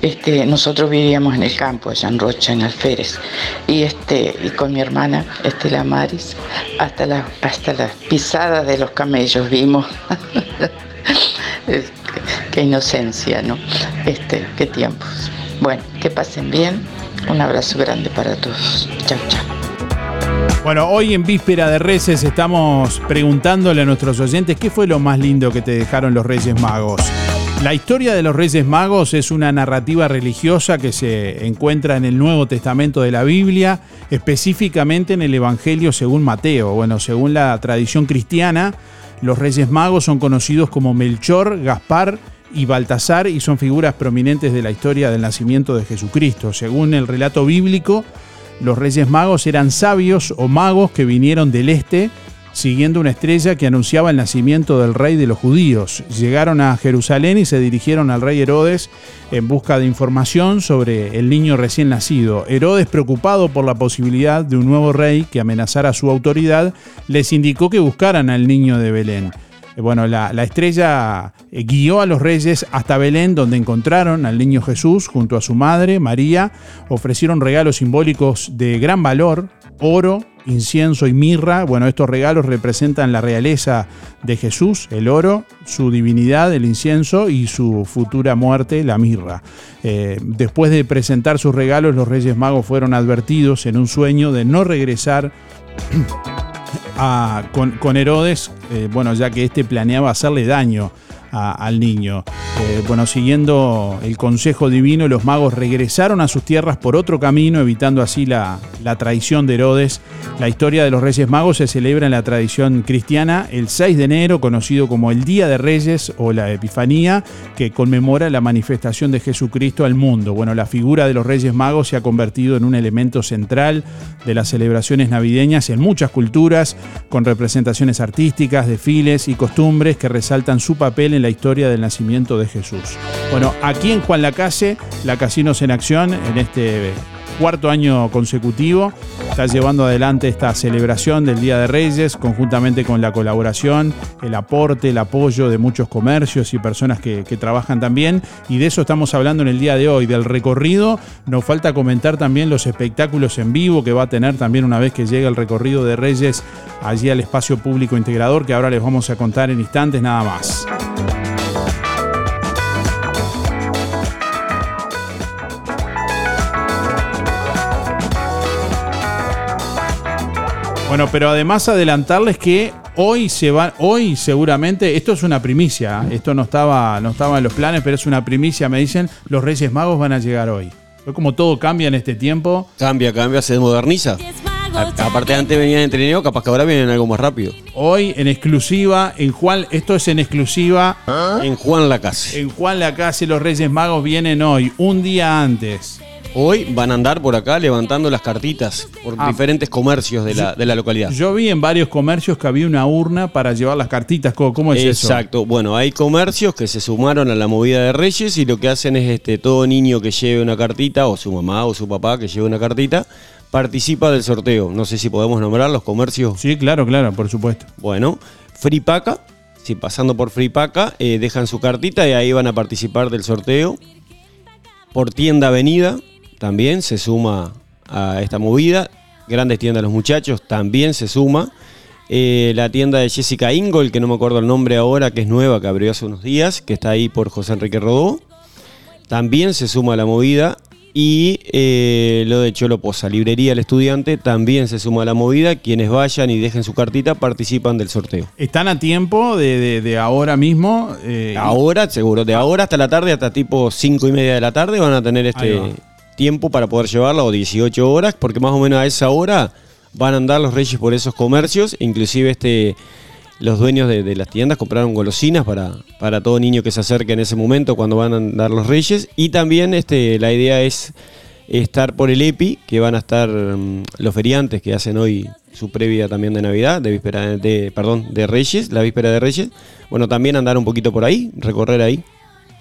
[SPEAKER 31] Este, nosotros vivíamos en el campo, allá en Rocha, en Alférez, y este, y con mi hermana, Estela Maris, hasta la, hasta las pisadas de los camellos vimos. Qué inocencia, ¿no? Este, qué tiempos. Bueno, que pasen bien. Un abrazo grande para todos. Chao, chao.
[SPEAKER 4] Bueno, hoy en víspera de Reyes estamos preguntándole a nuestros oyentes qué fue lo más lindo que te dejaron los Reyes Magos. La historia de los Reyes Magos es una narrativa religiosa que se encuentra en el Nuevo Testamento de la Biblia, específicamente en el Evangelio según Mateo. Bueno, según la tradición cristiana, los Reyes Magos son conocidos como Melchor, Gaspar y Baltasar y son figuras prominentes de la historia del nacimiento de Jesucristo. Según el relato bíblico, los Reyes Magos eran sabios o magos que vinieron del este siguiendo una estrella que anunciaba el nacimiento del rey de los judíos. Llegaron a Jerusalén y se dirigieron al rey Herodes en busca de información sobre el niño recién nacido. Herodes, preocupado por la posibilidad de un nuevo rey que amenazara su autoridad, les indicó que buscaran al niño de Belén. Eh, Bueno, la, la estrella eh, guió a los reyes hasta Belén, donde encontraron al niño Jesús junto a su madre, María. Ofrecieron regalos simbólicos de gran valor, oro, incienso y mirra. Bueno, estos regalos representan la realeza de Jesús, el oro, su divinidad, el incienso y su futura muerte, la mirra. Eh, después de presentar sus regalos, los reyes magos fueron advertidos en un sueño de no regresar a- con, Herodes, eh, bueno, ya que este planeaba hacerle daño al niño. Eh, bueno, siguiendo el consejo divino, los magos regresaron a sus tierras por otro camino, evitando así la, la traición de Herodes. La historia de los Reyes Magos se celebra en la tradición cristiana el 6 de enero, conocido como el Día de Reyes o la Epifanía, que conmemora la manifestación de Jesucristo al mundo. Bueno, la figura de los Reyes Magos se ha convertido en un elemento central de las celebraciones navideñas en muchas culturas, con representaciones artísticas, desfiles y costumbres que resaltan su papel en la historia del nacimiento de Jesús. Bueno, aquí en Juan Lacase, la Casinos en Acción, en este cuarto año consecutivo, está llevando adelante esta celebración del Día de Reyes, conjuntamente con la colaboración, el aporte, el apoyo de muchos comercios y personas que, que trabajan también. Y de eso estamos hablando en el día de hoy, del recorrido. Nos falta comentar también los espectáculos en vivo que va a tener también una vez que llegue el recorrido de Reyes allí al espacio público integrador, que ahora les vamos a contar en instantes nada más. Bueno, pero además adelantarles que hoy se va, hoy seguramente, esto es una primicia, ¿eh? esto no estaba, no estaba en los planes, pero es una primicia, me dicen, los Reyes Magos van a llegar hoy. Fue como todo cambia en este tiempo.
[SPEAKER 19] Cambia, cambia, se moderniza. A- aparte antes venían en trineo, capaz que ahora vienen algo más rápido.
[SPEAKER 4] Hoy en exclusiva, en Juan, esto es en exclusiva.
[SPEAKER 19] En Juan Lacase.
[SPEAKER 4] En Juan Lacase los Reyes Magos vienen hoy, un día antes.
[SPEAKER 19] Hoy van a andar por acá levantando las cartitas por
[SPEAKER 4] Ah.
[SPEAKER 19] diferentes comercios de la, de la localidad.
[SPEAKER 4] Yo vi en varios comercios que había una urna para llevar las cartitas. ¿Cómo, cómo es eso?
[SPEAKER 19] Exacto. Bueno, hay comercios que se sumaron a la movida de Reyes y lo que hacen es este todo niño que lleve una cartita, o su mamá o su papá que lleve una cartita, participa del sorteo. No sé si podemos nombrar los comercios.
[SPEAKER 4] Sí, claro, claro, por supuesto.
[SPEAKER 19] Bueno, Fripaca, si pasando por Fripaca, eh, dejan su cartita y ahí van a participar del sorteo. Por Tienda Avenida también se suma a esta movida. Grandes tiendas los muchachos también se suma. Eh, la tienda de Jessica Ingol, que no me acuerdo el nombre ahora, que es nueva, que abrió hace unos días, que está ahí por José Enrique Rodó. También se suma a la movida. Y eh, lo de Cholo Poza, Librería El Estudiante, también se suma a la movida. Quienes vayan y dejen su cartita participan del sorteo.
[SPEAKER 4] ¿Están a tiempo de, de- de ahora mismo? eh,
[SPEAKER 19] Ahora, seguro, de ahora hasta la tarde, hasta tipo 5 y media de la tarde, van a tener este. Tiempo para poder llevarla, o 18 horas, porque más o menos a esa hora van a andar los reyes por esos comercios, inclusive este los dueños de, las tiendas compraron golosinas para, para todo niño que se acerque en ese momento cuando van a andar los reyes, y también este, la idea es estar por el EPI, que van a estar mm, los feriantes que hacen hoy su previa también de Navidad, de víspera de, perdón, de Reyes, la víspera de Reyes. Bueno, también andar un poquito por ahí, recorrer ahí.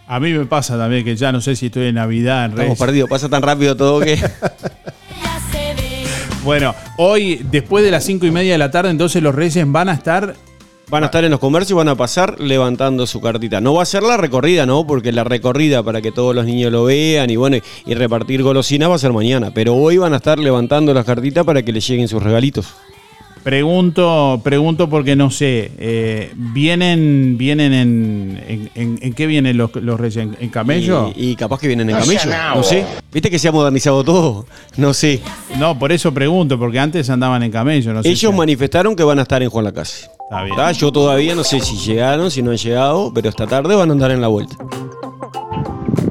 [SPEAKER 4] A mí me pasa también que ya no sé si estoy en Navidad, en
[SPEAKER 19] Estamos
[SPEAKER 4] Reyes.
[SPEAKER 19] perdidos, pasa tan rápido todo que.
[SPEAKER 4] Bueno, hoy, después de las cinco y media de la tarde, entonces los Reyes van a estar
[SPEAKER 19] Van a estar en los comercios y van a pasar levantando su cartita. No va a ser la recorrida, ¿no? Porque la recorrida para que todos los niños lo vean y bueno, y repartir golosinas va a ser mañana. Pero hoy van a estar levantando las cartitas para que les lleguen sus regalitos.
[SPEAKER 4] Pregunto, pregunto porque no sé. eh, ¿Vienen, vienen en, en, en- en qué vienen los, los Reyes? ¿En, en camello?
[SPEAKER 19] Y, y capaz que vienen en camello. No sé. ¿Viste que se ha modernizado todo? No sé.
[SPEAKER 4] No, por eso pregunto, porque antes andaban en camello. No sé
[SPEAKER 19] Ellos
[SPEAKER 4] si-
[SPEAKER 19] manifestaron que van a estar en Juan Lacase.
[SPEAKER 4] Está bien.
[SPEAKER 19] ¿Tá? Yo todavía no sé si llegaron, si no han llegado, pero esta tarde van a andar en la vuelta.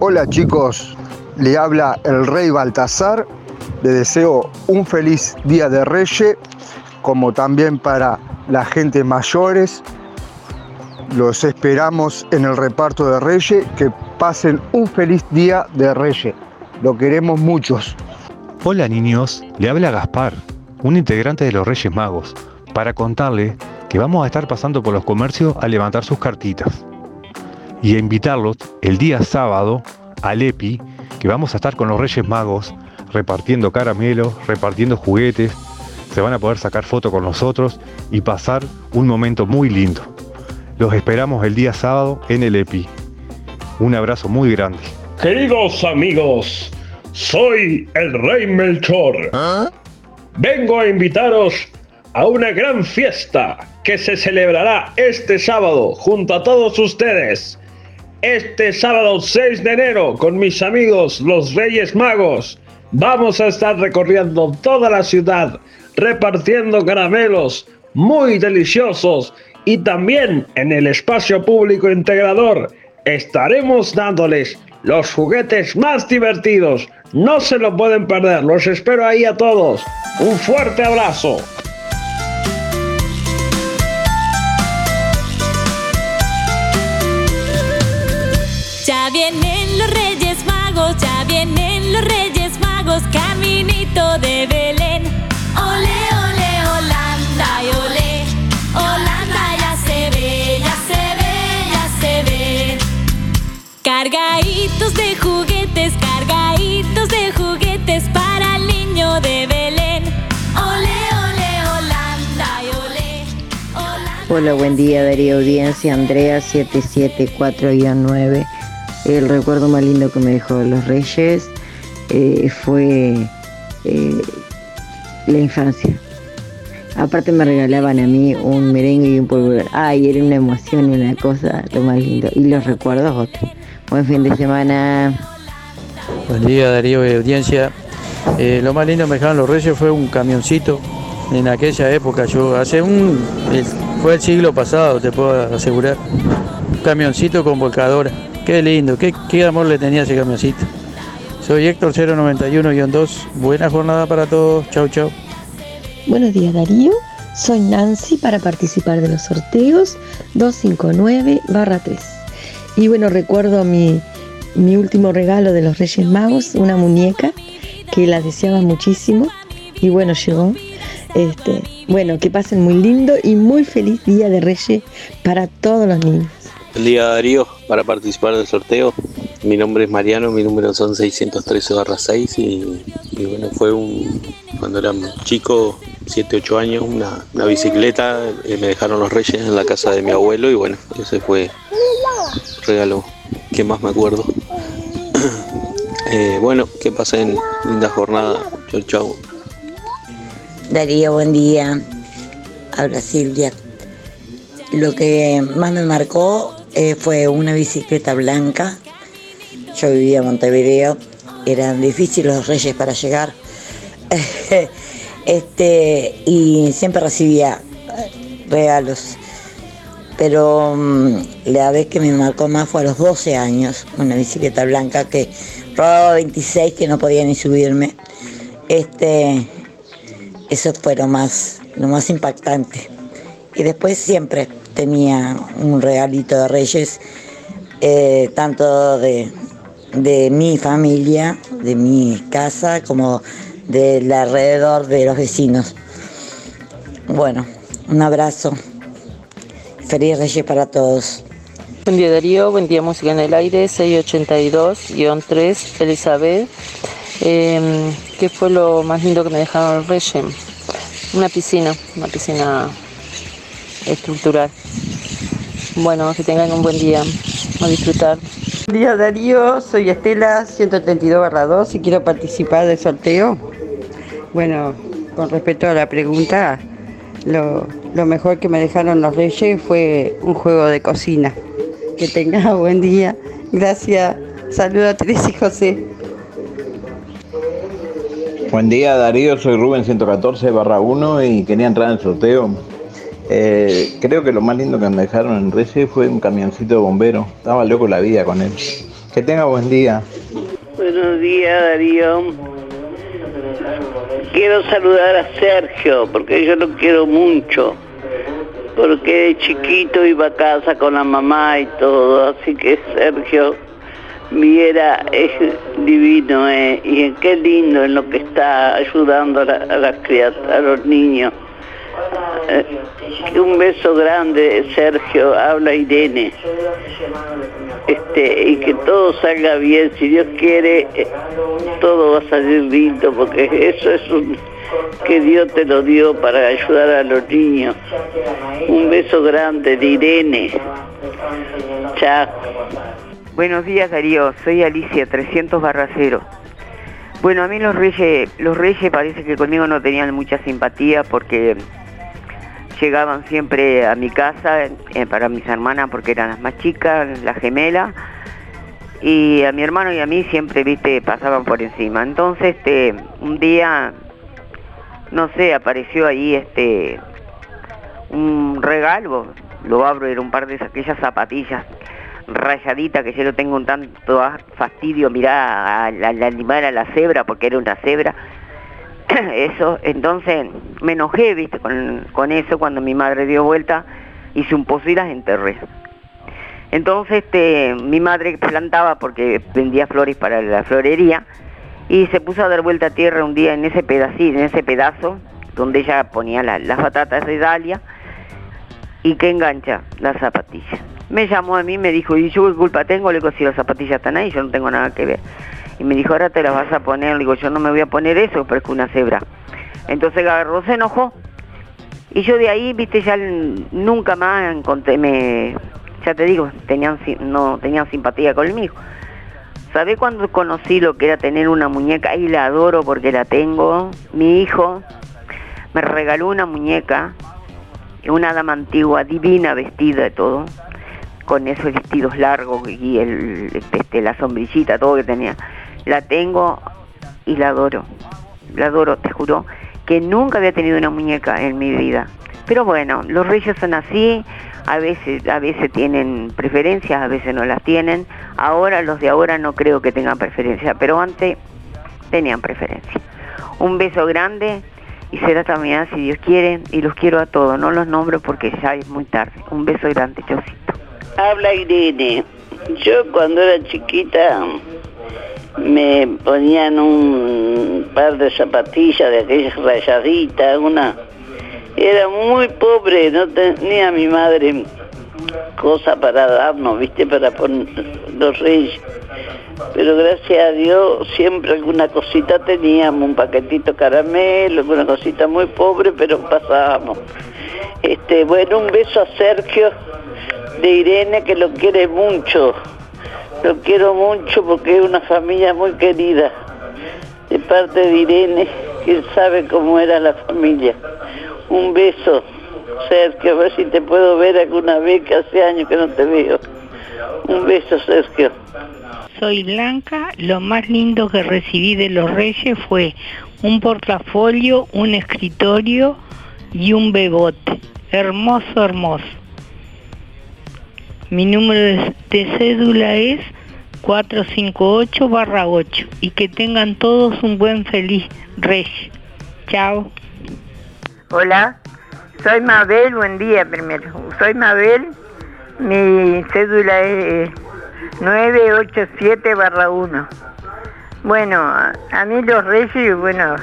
[SPEAKER 17] Hola chicos, le habla el rey Baltasar. Le deseo un feliz día de Reyes, como también para la gente mayores. Los esperamos en el reparto de Reyes. Que pasen un feliz día de Reyes. Lo queremos muchos.
[SPEAKER 16] Hola niños, le habla Gaspar, un integrante de los Reyes Magos, para contarle que vamos a estar pasando por los comercios a levantar sus cartitas y a invitarlos el día sábado al EPI, que vamos a estar con los Reyes Magos repartiendo caramelos, repartiendo juguetes, se van a poder sacar fotos con nosotros y pasar un momento muy lindo. Los esperamos el día sábado en el EPI. Un abrazo muy grande.
[SPEAKER 18] Queridos amigos, soy el Rey Melchor. Vengo a invitaros a una gran fiesta que se celebrará este sábado junto a todos ustedes. Este sábado 6 de enero con mis amigos los Reyes Magos vamos a estar recorriendo toda la ciudad repartiendo caramelos muy deliciosos y también en el espacio público integrador estaremos dándoles los juguetes más divertidos. No se lo pueden perder, los espero ahí a todos. Un fuerte abrazo.
[SPEAKER 5] Ya vienen los Reyes Magos, ya vienen los Reyes Magos, caminito de
[SPEAKER 23] Hola, buen día Darío Audiencia, Andrea 774-9. El recuerdo más lindo que me dejó los Reyes eh, fue eh, la infancia. Aparte me regalaban a mí un merengue y un polvo. Ay, era una emoción y una cosa, lo más lindo. Y los recuerdos otro. Buen fin de semana.
[SPEAKER 32] Buen día Darío y audiencia. Eh, lo más lindo que me dejaron los Reyes fue un camioncito en aquella época. Yo hace un fue el siglo pasado, te puedo asegurar. Un camioncito con volcadora. Qué lindo, qué, qué amor le tenía ese camioncito. Soy Héctor 091-2. Buena jornada para todos. Chau, chau.
[SPEAKER 33] Buenos días Darío, soy Nancy para participar de los sorteos 259-3. Y bueno, recuerdo mi, mi último regalo de los Reyes Magos, una muñeca que la deseaba muchísimo y bueno, llegó. Este, bueno, que pasen muy lindo y muy feliz día de Reyes para todos los niños.
[SPEAKER 34] Buen día Darío, para participar del sorteo. Mi nombre es Mariano, mi número son 613-6 y, bueno, fue un, cuando era chico, 7, 8 años, una, una bicicleta, eh, me dejaron los reyes en la casa de mi abuelo y bueno, ese fue el regalo que más me acuerdo. Eh, bueno, que pasen linda jornada. Chau, chau.
[SPEAKER 35] Darío, buen día. Habla Silvia. Lo que más me marcó eh, fue una bicicleta blanca. Yo vivía en Montevideo. Eran difíciles los reyes para llegar. este, y siempre recibía eh, regalos. Pero mm, la vez que me marcó más fue a los 12 años, una bicicleta blanca que robaba 26 que no podía ni subirme. Este, eso fue lo más, lo más impactante. Y después siempre tenía un regalito de Reyes, eh, tanto de, de mi familia, de mi casa, como del alrededor de los vecinos. Bueno, un abrazo. Feliz Reyes para todos.
[SPEAKER 36] Buen día Darío, buen día Música en el Aire, 682-3, Elizabeth.
[SPEAKER 37] Eh, ¿Qué fue lo más lindo que me dejaron los reyes? Una piscina, una piscina estructural. Bueno, que tengan un buen día. A disfrutar.
[SPEAKER 38] Buen día Darío, soy Estela 132 2 y quiero participar del sorteo. Bueno, con respecto a la pregunta, lo, lo mejor que me dejaron los reyes fue un juego de cocina. Que tengas buen día. Gracias. Saludos a Teresa y José.
[SPEAKER 39] Buen día Darío, soy Rubén 114 barra 1 y quería entrar en el sorteo. Eh, creo que lo más lindo que me dejaron en Reyes fue un camioncito de bombero. Estaba loco la vida con él. Que tenga buen día.
[SPEAKER 40] Buenos días, Darío. Quiero saludar a Sergio, porque yo lo quiero mucho. Porque de chiquito iba a casa con la mamá y todo, así que Sergio viera es divino eh, y qué lindo en lo que está ayudando a, la- a a los niños. Eh, un beso grande, Sergio, habla Irene. Este, y que todo salga bien, si Dios quiere, eh, todo va a salir lindo, porque eso es un que Dios te lo dio para ayudar a los niños. Un beso grande de Irene. Chao.
[SPEAKER 36] Buenos días Darío, soy Alicia 300 barra 0. Bueno, a mí los reyes, los reyes parece que conmigo no tenían mucha simpatía porque llegaban siempre a mi casa eh, para mis hermanas porque eran las más chicas, las gemelas, y a mi hermano y a mí siempre, viste, pasaban por encima. Entonces, este, un día, no sé, apareció ahí este un regalo, lo abro, era un par de aquellas zapatillas rayaditas que yo lo tengo un tanto fastidio, mirá al, al animal, a la cebra, porque era una cebra. eso, entonces me enojé, con, con eso, cuando mi madre dio vuelta, hice un pozo y las enterré. Entonces este, mi madre plantaba porque vendía flores para la florería y se puso a dar vuelta a tierra un día en ese pedacito, en ese pedazo donde ella ponía la- las batatas de Dalia y que engancha las zapatillas. Me llamó a mí, me dijo, ¿y yo qué culpa tengo? Le digo, si las zapatillas están ahí, yo no tengo nada que ver. Y me dijo, ahora te las vas a poner. Le digo, yo no me voy a poner eso, pero es una cebra. Entonces agarró, se enojó. Y yo de ahí, viste, ya nunca más encontré, me, ya te digo, tenían, no tenían simpatía conmigo. ¿Sabés cuando conocí lo que era tener una muñeca? Y la adoro porque la tengo. Mi hijo me regaló una muñeca, una dama antigua, divina, vestida de todo, con esos vestidos largos y el, este, la sombrillita, todo que tenía. La tengo y la adoro. La adoro, te juro, que nunca había tenido una muñeca en mi vida. Pero bueno, los reyes son así, a veces, a veces tienen preferencias, a veces no las tienen. Ahora los de ahora no creo que tengan preferencia, pero antes tenían preferencia. Un beso grande y será también si Dios quiere y los quiero a todos, no los nombro porque ya es muy tarde. Un beso grande, chaucito.
[SPEAKER 40] Habla Irene. Yo cuando era chiquita me ponían un par de zapatillas de aquellas rayaditas, una... Era muy pobre, no tenía mi madre cosa para darnos, viste, para poner los reyes. Pero gracias a Dios siempre alguna cosita teníamos, un paquetito caramelo, alguna cosita muy pobre, pero pasábamos. Este, bueno, un beso a Sergio de Irene que lo quiere mucho. Lo quiero mucho porque es una familia muy querida. De parte de Irene, que sabe cómo era la familia. Un beso, Sergio, a ver si te puedo ver alguna vez, que hace años que no te veo. Un beso, Sergio.
[SPEAKER 41] Soy Blanca, lo más lindo que recibí de los Reyes fue un portafolio, un escritorio y un bebote. Hermoso, hermoso. Mi número de, cédula es 458 barra 8 y que tengan todos un buen feliz Reyes. Chao.
[SPEAKER 42] Hola, soy Mabel, buen día primero. Soy Mabel, mi cédula es 987 barra 1. Bueno, a, mí los reyes, bueno,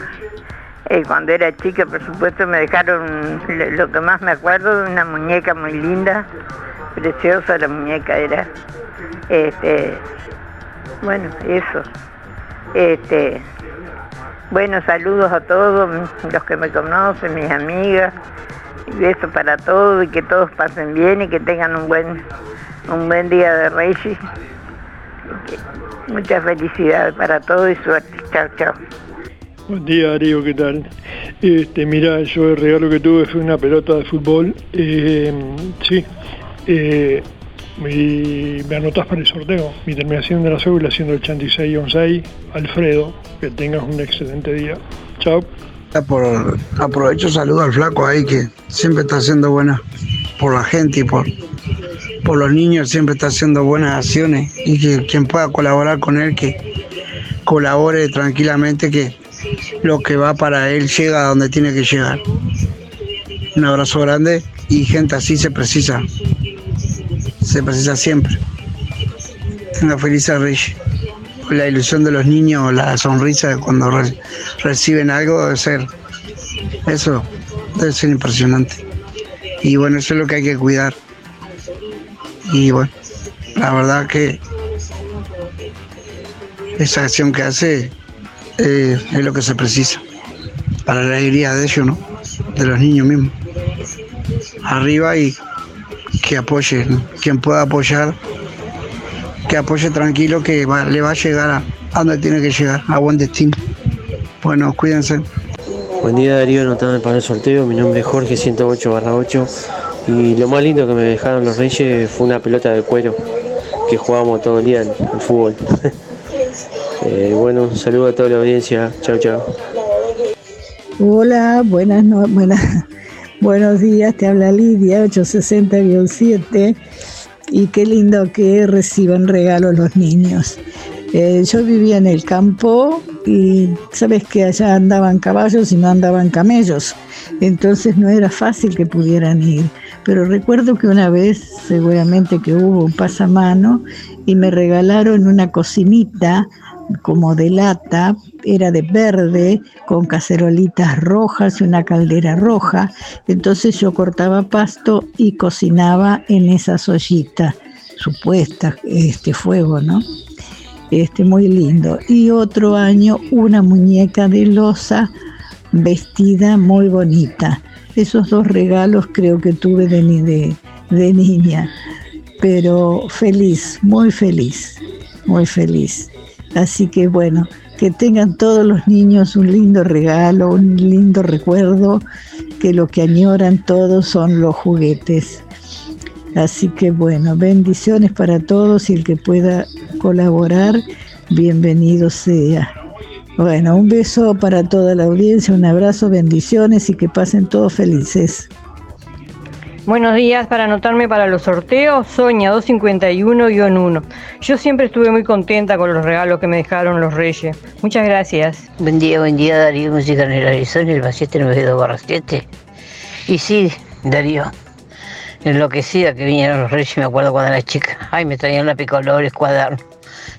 [SPEAKER 42] eh, cuando era chica por supuesto me dejaron lo que más me acuerdo, una muñeca muy linda, preciosa la muñeca era. Este, bueno, eso. Este, Bueno, saludos a todos los que me conocen, mis amigas. Besos para todos y que todos pasen bien y que tengan un buen, un buen día de Reyes. Mucha felicidad para todos y suerte. Chao, chao.
[SPEAKER 43] Buen día Darío, ¿qué tal? Este, mira, yo el regalo que tuve fue una pelota de fútbol. Eh, sí, eh, me anotás para el sorteo. Mi terminación de la cédula siendo 8616. Alfredo, que tengas un excelente día. Chao.
[SPEAKER 26] Por, aprovecho saludo al flaco ahí que siempre está haciendo buenas por la gente y por, por los niños, siempre está haciendo buenas acciones y que quien pueda colaborar con él, que colabore tranquilamente, que lo que va para él llega a donde tiene que llegar. Un abrazo grande y gente así se precisa, se precisa siempre. Tenga felices Reyes. La ilusión de los niños, la sonrisa cuando re- reciben algo debe ser, eso debe ser impresionante. Y bueno, eso es lo que hay que cuidar. Y bueno, la verdad que esa acción que hace eh, es lo que se precisa para la alegría de ellos, ¿no? De los niños mismos. Arriba y que apoye, ¿no? quien pueda apoyar, que apoye tranquilo, que va- le va a llegar a, a donde tiene que llegar, a buen destino. Bueno, cuídense.
[SPEAKER 44] Buen día Darío, anotame para el sorteo. Mi nombre es Jorge 108 barra 8 y lo más lindo que me dejaron los Reyes fue una pelota de cuero que jugábamos todo el día en el fútbol. Eh, bueno, un saludo a toda la audiencia. Chao, chao.
[SPEAKER 45] Hola, buenas no- buenas, buenos días, te habla Lidia, 860-7, y qué lindo que reciban regalos los niños. Eh, yo vivía en el campo y sabes que allá andaban caballos y no andaban camellos, entonces no era fácil que pudieran ir. Pero recuerdo que una vez, seguramente que hubo un pasamano, y me regalaron una cocinita como de lata, era de verde, con cacerolitas rojas y una caldera roja. Entonces yo cortaba pasto y cocinaba en esas ollitas, supuesta, este fuego, ¿no? Este, muy lindo. Y otro año una muñeca de losa vestida muy bonita. Esos dos regalos creo que tuve de, ni- de niña, pero feliz, muy feliz, muy feliz. Así que bueno, que tengan todos los niños un lindo regalo, un lindo recuerdo, que lo que añoran todos son los juguetes. Así que bueno, bendiciones para todos y el que pueda colaborar, bienvenido sea. Bueno, un beso para toda la audiencia, un abrazo, bendiciones y que pasen todos felices.
[SPEAKER 46] Buenos días, para anotarme para los sorteos, Soña 251-1. Yo siempre estuve muy contenta con los regalos que me dejaron los reyes. Muchas gracias.
[SPEAKER 47] Buen día, buen día, Darío, música en el Arizona, el 792 barra 7. Y sí, Darío, enloquecida que vinieron los reyes, me acuerdo cuando era chica. Ay, me traían lápiz-colores, cuadernos.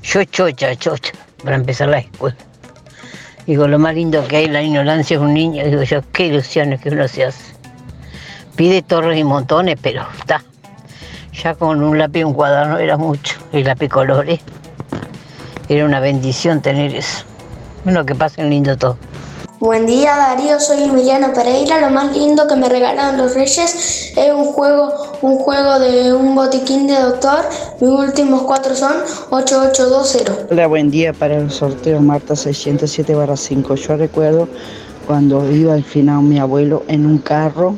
[SPEAKER 47] Yo chocha, chocha, para empezar la escuela. Digo, lo más lindo que hay, la ignorancia de un niño. Digo yo, qué ilusiones que uno se hace. Pide torres y montones, pero está. Ya con un lápiz y un cuaderno era mucho. Y lápiz colores. Era una bendición tener eso. Bueno, que pasen lindo todo.
[SPEAKER 48] Buen día Darío, soy Emiliano Pereira. Lo más lindo que me regalaron los Reyes es un juego, un juego de un botiquín de doctor. Mis últimos cuatro son 8820.
[SPEAKER 49] Hola, buen día para el sorteo Marta 607 5. Yo recuerdo cuando iba al final mi abuelo en un carro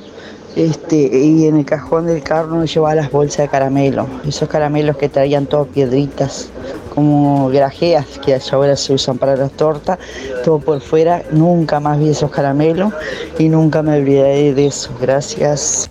[SPEAKER 49] este, y en el cajón del carro llevaba las bolsas de caramelo. Esos caramelos que traían todas piedritas, como grajeas que ahora se usan para las tortas, todo por fuera. Nunca más vi esos caramelos y nunca me olvidaré de eso. Gracias.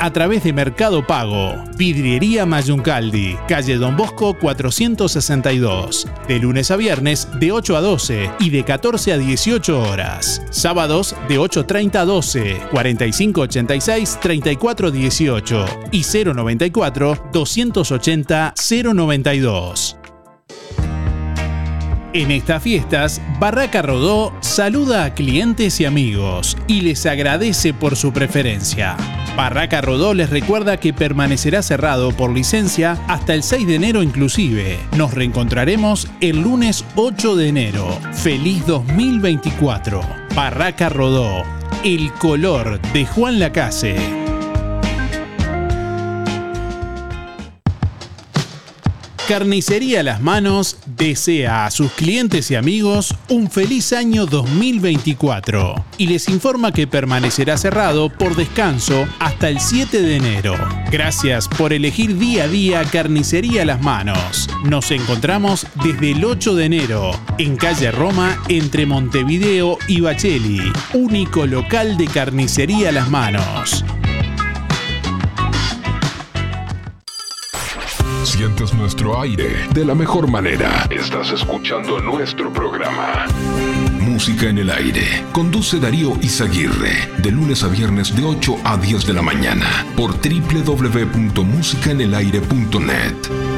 [SPEAKER 4] a través de Mercado Pago. Vidriería Mayuncaldi, calle Don Bosco 462. De lunes a viernes de 8 a 12 y de 14 a 18 horas. Sábados de 8.30 a 12, 4586 3418 y 094 280 092. En estas fiestas, Barraca Rodó saluda a clientes y amigos y les agradece por su preferencia. Barraca Rodó les recuerda que permanecerá cerrado por licencia hasta el 6 de enero inclusive. Nos reencontraremos el lunes 8 de enero. Feliz 2024. Barraca Rodó. El color de Juan Lacase. Carnicería Las Manos desea a sus clientes y amigos un feliz año 2024 y les informa que permanecerá cerrado por descanso hasta el 7 de enero. Gracias por elegir día a día Carnicería Las Manos. Nos encontramos desde el 8 de enero en calle Roma entre Montevideo y Bacheli, único local de Carnicería Las Manos.
[SPEAKER 50] Sientes nuestro aire de la mejor manera. Estás escuchando nuestro programa. Música en el aire. Conduce Darío Izaguirre. De lunes a viernes de 8 a 10 de la mañana. Por www.musicaenelaire.net.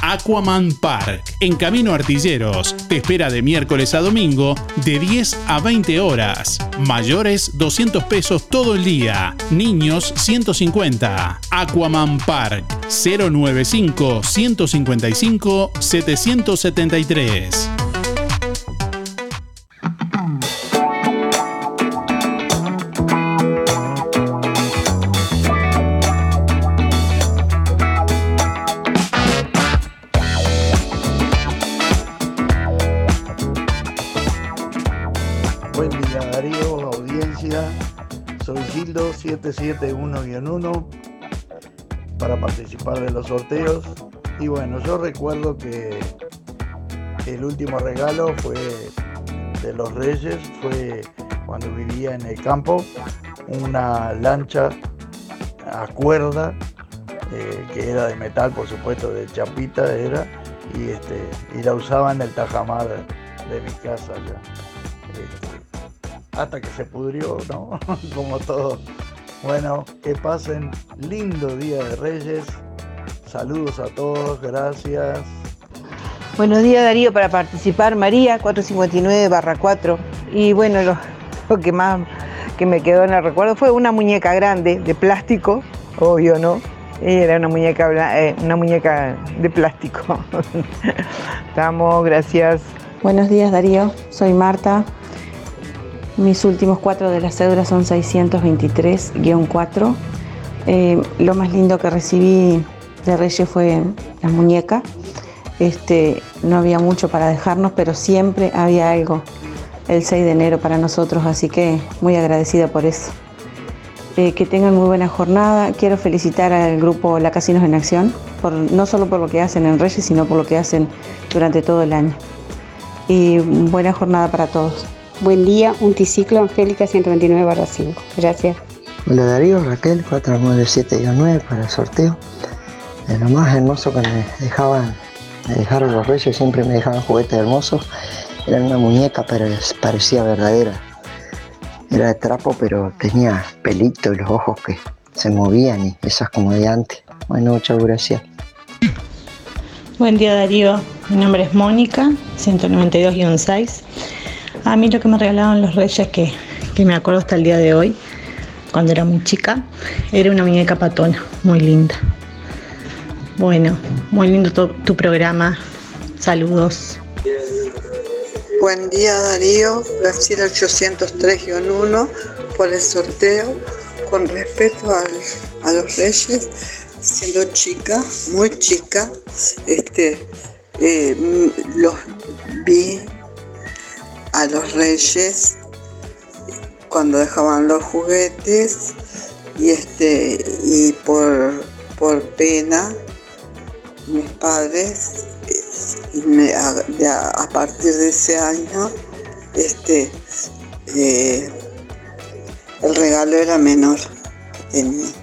[SPEAKER 4] Aquaman Park, en Camino Artilleros, te espera de miércoles a domingo de 10 a 20 horas. Mayores 200 pesos todo el día. Niños 150. Aquaman Park 095
[SPEAKER 51] 771-1 para participar de los sorteos. Y bueno, yo recuerdo que el último regalo fue de los Reyes, fue cuando vivía en el campo, una lancha a cuerda eh, que era de metal, por supuesto, de chapita era, y, este, y la usaba en el tajamar de mi casa ya. Este, hasta que se pudrió, ¿no? Como todo. Bueno, que pasen lindo Día de Reyes. Saludos a todos, gracias.
[SPEAKER 52] Buenos días Darío, para participar María 459 barra 4. Y bueno, lo, lo que más que me quedó en el recuerdo fue una muñeca grande de plástico, obvio, ¿no? Era una muñeca, eh, una muñeca de plástico. Estamos, gracias.
[SPEAKER 53] Buenos días Darío, soy Marta. Mis últimos cuatro de la cédula son 623-4. Eh, lo más lindo que recibí de Reyes fue la muñeca. Este, no había mucho para dejarnos, pero siempre había algo el 6 de enero para nosotros, así que muy agradecida por eso. Eh, que tengan muy buena jornada. Quiero felicitar al grupo La Casinos en Acción, no solo por lo que hacen en Reyes, sino por lo que hacen durante todo el año. Y buena jornada para todos.
[SPEAKER 54] Buen día, un triciclo Angélica 129 5. Gracias.
[SPEAKER 45] Hola Darío, Raquel 497-9 para el sorteo. Eh, lo más hermoso que me dejaban, me dejaron los reyes, siempre me dejaban juguetes hermosos. Era una muñeca, pero es- parecía verdadera.
[SPEAKER 55] era de trapo, pero tenía pelito y los ojos que se movían y esas como de antes. Bueno, muchas gracias.
[SPEAKER 56] Buen día Darío, mi nombre es Mónica, 192-6. A mí lo que me regalaron los reyes que, que me acuerdo hasta el día de hoy, cuando era muy chica, era una muñeca patona, muy linda. Bueno, muy lindo tu, programa. Saludos.
[SPEAKER 45] Buen día Darío, Brasil 803-1 por el sorteo. Con respeto al- a los reyes, siendo chica, muy chica, este, eh, los vi a los reyes cuando dejaban los juguetes y este y por, por pena mis padres me- a, partir de ese año este eh, el regalo era menor que tenía.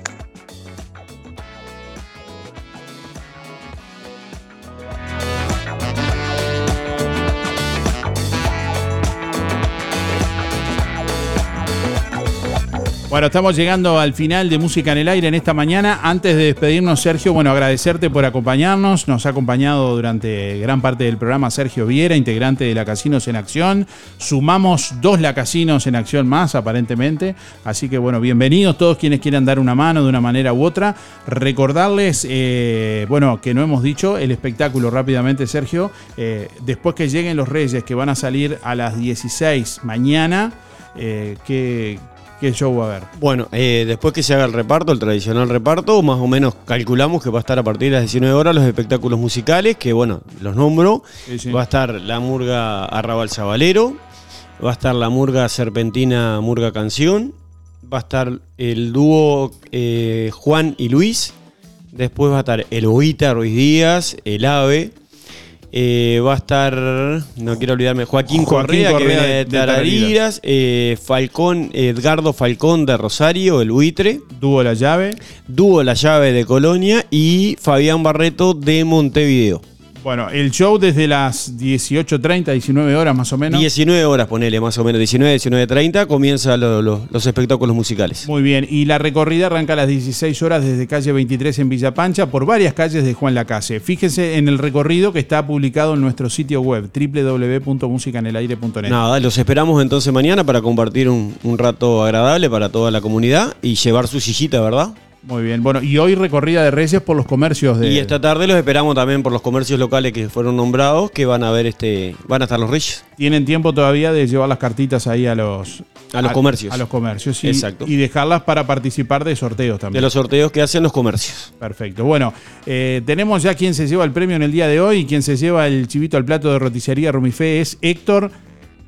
[SPEAKER 4] Bueno, estamos llegando al final de Música en el Aire en esta mañana. Antes de despedirnos, Sergio, bueno, agradecerte por acompañarnos. Nos ha acompañado durante gran parte del programa Sergio Viera, integrante de la Casinos en Acción. Sumamos dos La Casinos en Acción más, aparentemente. Así que, bueno, bienvenidos todos quienes quieran dar una mano de una manera u otra. Recordarles, eh, bueno, que no hemos dicho el espectáculo rápidamente, Sergio. Eh, después que lleguen los Reyes, que van a salir a las 16 mañana, eh, ¿qué, ¿qué show va a haber?
[SPEAKER 19] Bueno, eh, después que se haga el reparto, el tradicional reparto, más o menos calculamos que va a estar a partir de las 19 horas los espectáculos musicales, que bueno, los nombro. Va a estar la murga Arrabal Sabalero, va a estar la murga Serpentina Murga Canción, va a estar el dúo eh, Juan y Luis, después va a estar el Oita Ruiz Díaz, el Ave. eh, va a estar, no quiero olvidarme, Joaquín,
[SPEAKER 4] Joaquín
[SPEAKER 19] Correa, que viene
[SPEAKER 4] de-
[SPEAKER 19] de
[SPEAKER 4] de
[SPEAKER 19] Tarariras, eh, Falcón, Edgardo Falcón de Rosario, el buitre.
[SPEAKER 4] Dúo La Llave.
[SPEAKER 19] Dúo La Llave de Colonia y Fabián Barreto de Montevideo.
[SPEAKER 4] Bueno, el show desde las 18.30, 19 horas más o menos.
[SPEAKER 19] 19 horas, ponele más o menos, 19, 19.30 comienzan lo- lo- los espectáculos musicales.
[SPEAKER 4] Muy bien, y la recorrida arranca a las 16 horas desde calle 23 en Villa Pancha por varias calles de Juan Lacase. Fíjese en el recorrido que está publicado en nuestro sitio web www.musicanelaire.net.
[SPEAKER 19] Nada, los esperamos entonces mañana para compartir un, un rato agradable para toda la comunidad y llevar su sillita, ¿verdad?
[SPEAKER 4] Muy bien, bueno, y hoy recorrida de Reyes por los comercios de...
[SPEAKER 19] Y esta tarde los esperamos también por los comercios locales que fueron nombrados, que van a ver este, van a estar los reyes.
[SPEAKER 4] Tienen tiempo todavía de llevar las cartitas ahí a los...
[SPEAKER 19] A los comercios.
[SPEAKER 4] A los comercios, sí.
[SPEAKER 19] Exacto.
[SPEAKER 4] Y dejarlas para participar de sorteos también.
[SPEAKER 19] De los sorteos que hacen los comercios.
[SPEAKER 4] Perfecto. Bueno, eh, tenemos ya quien se lleva el premio en el día de hoy. Quien se lleva el chivito al plato de roticería Rumifé es Héctor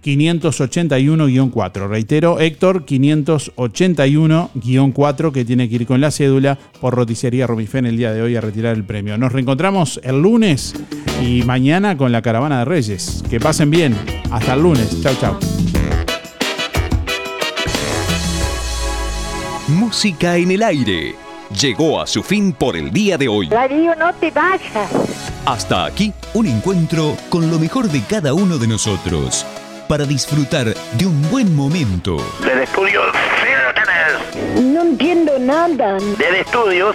[SPEAKER 4] 581-4. Reitero, Héctor 581-4 que tiene que ir con la cédula por roticería Rumifé en el día de hoy a retirar el premio. Nos reencontramos el lunes y mañana con la caravana de Reyes. Que pasen bien. Hasta el lunes. Chau, chau.
[SPEAKER 57] Música en el aire. Llegó a su fin por el día de hoy.
[SPEAKER 42] Darío, no te vayas.
[SPEAKER 57] Hasta aquí, un encuentro con lo mejor de cada uno de nosotros. Para disfrutar de un buen momento.
[SPEAKER 42] Del estudio, No entiendo nada.
[SPEAKER 28] Del estudios,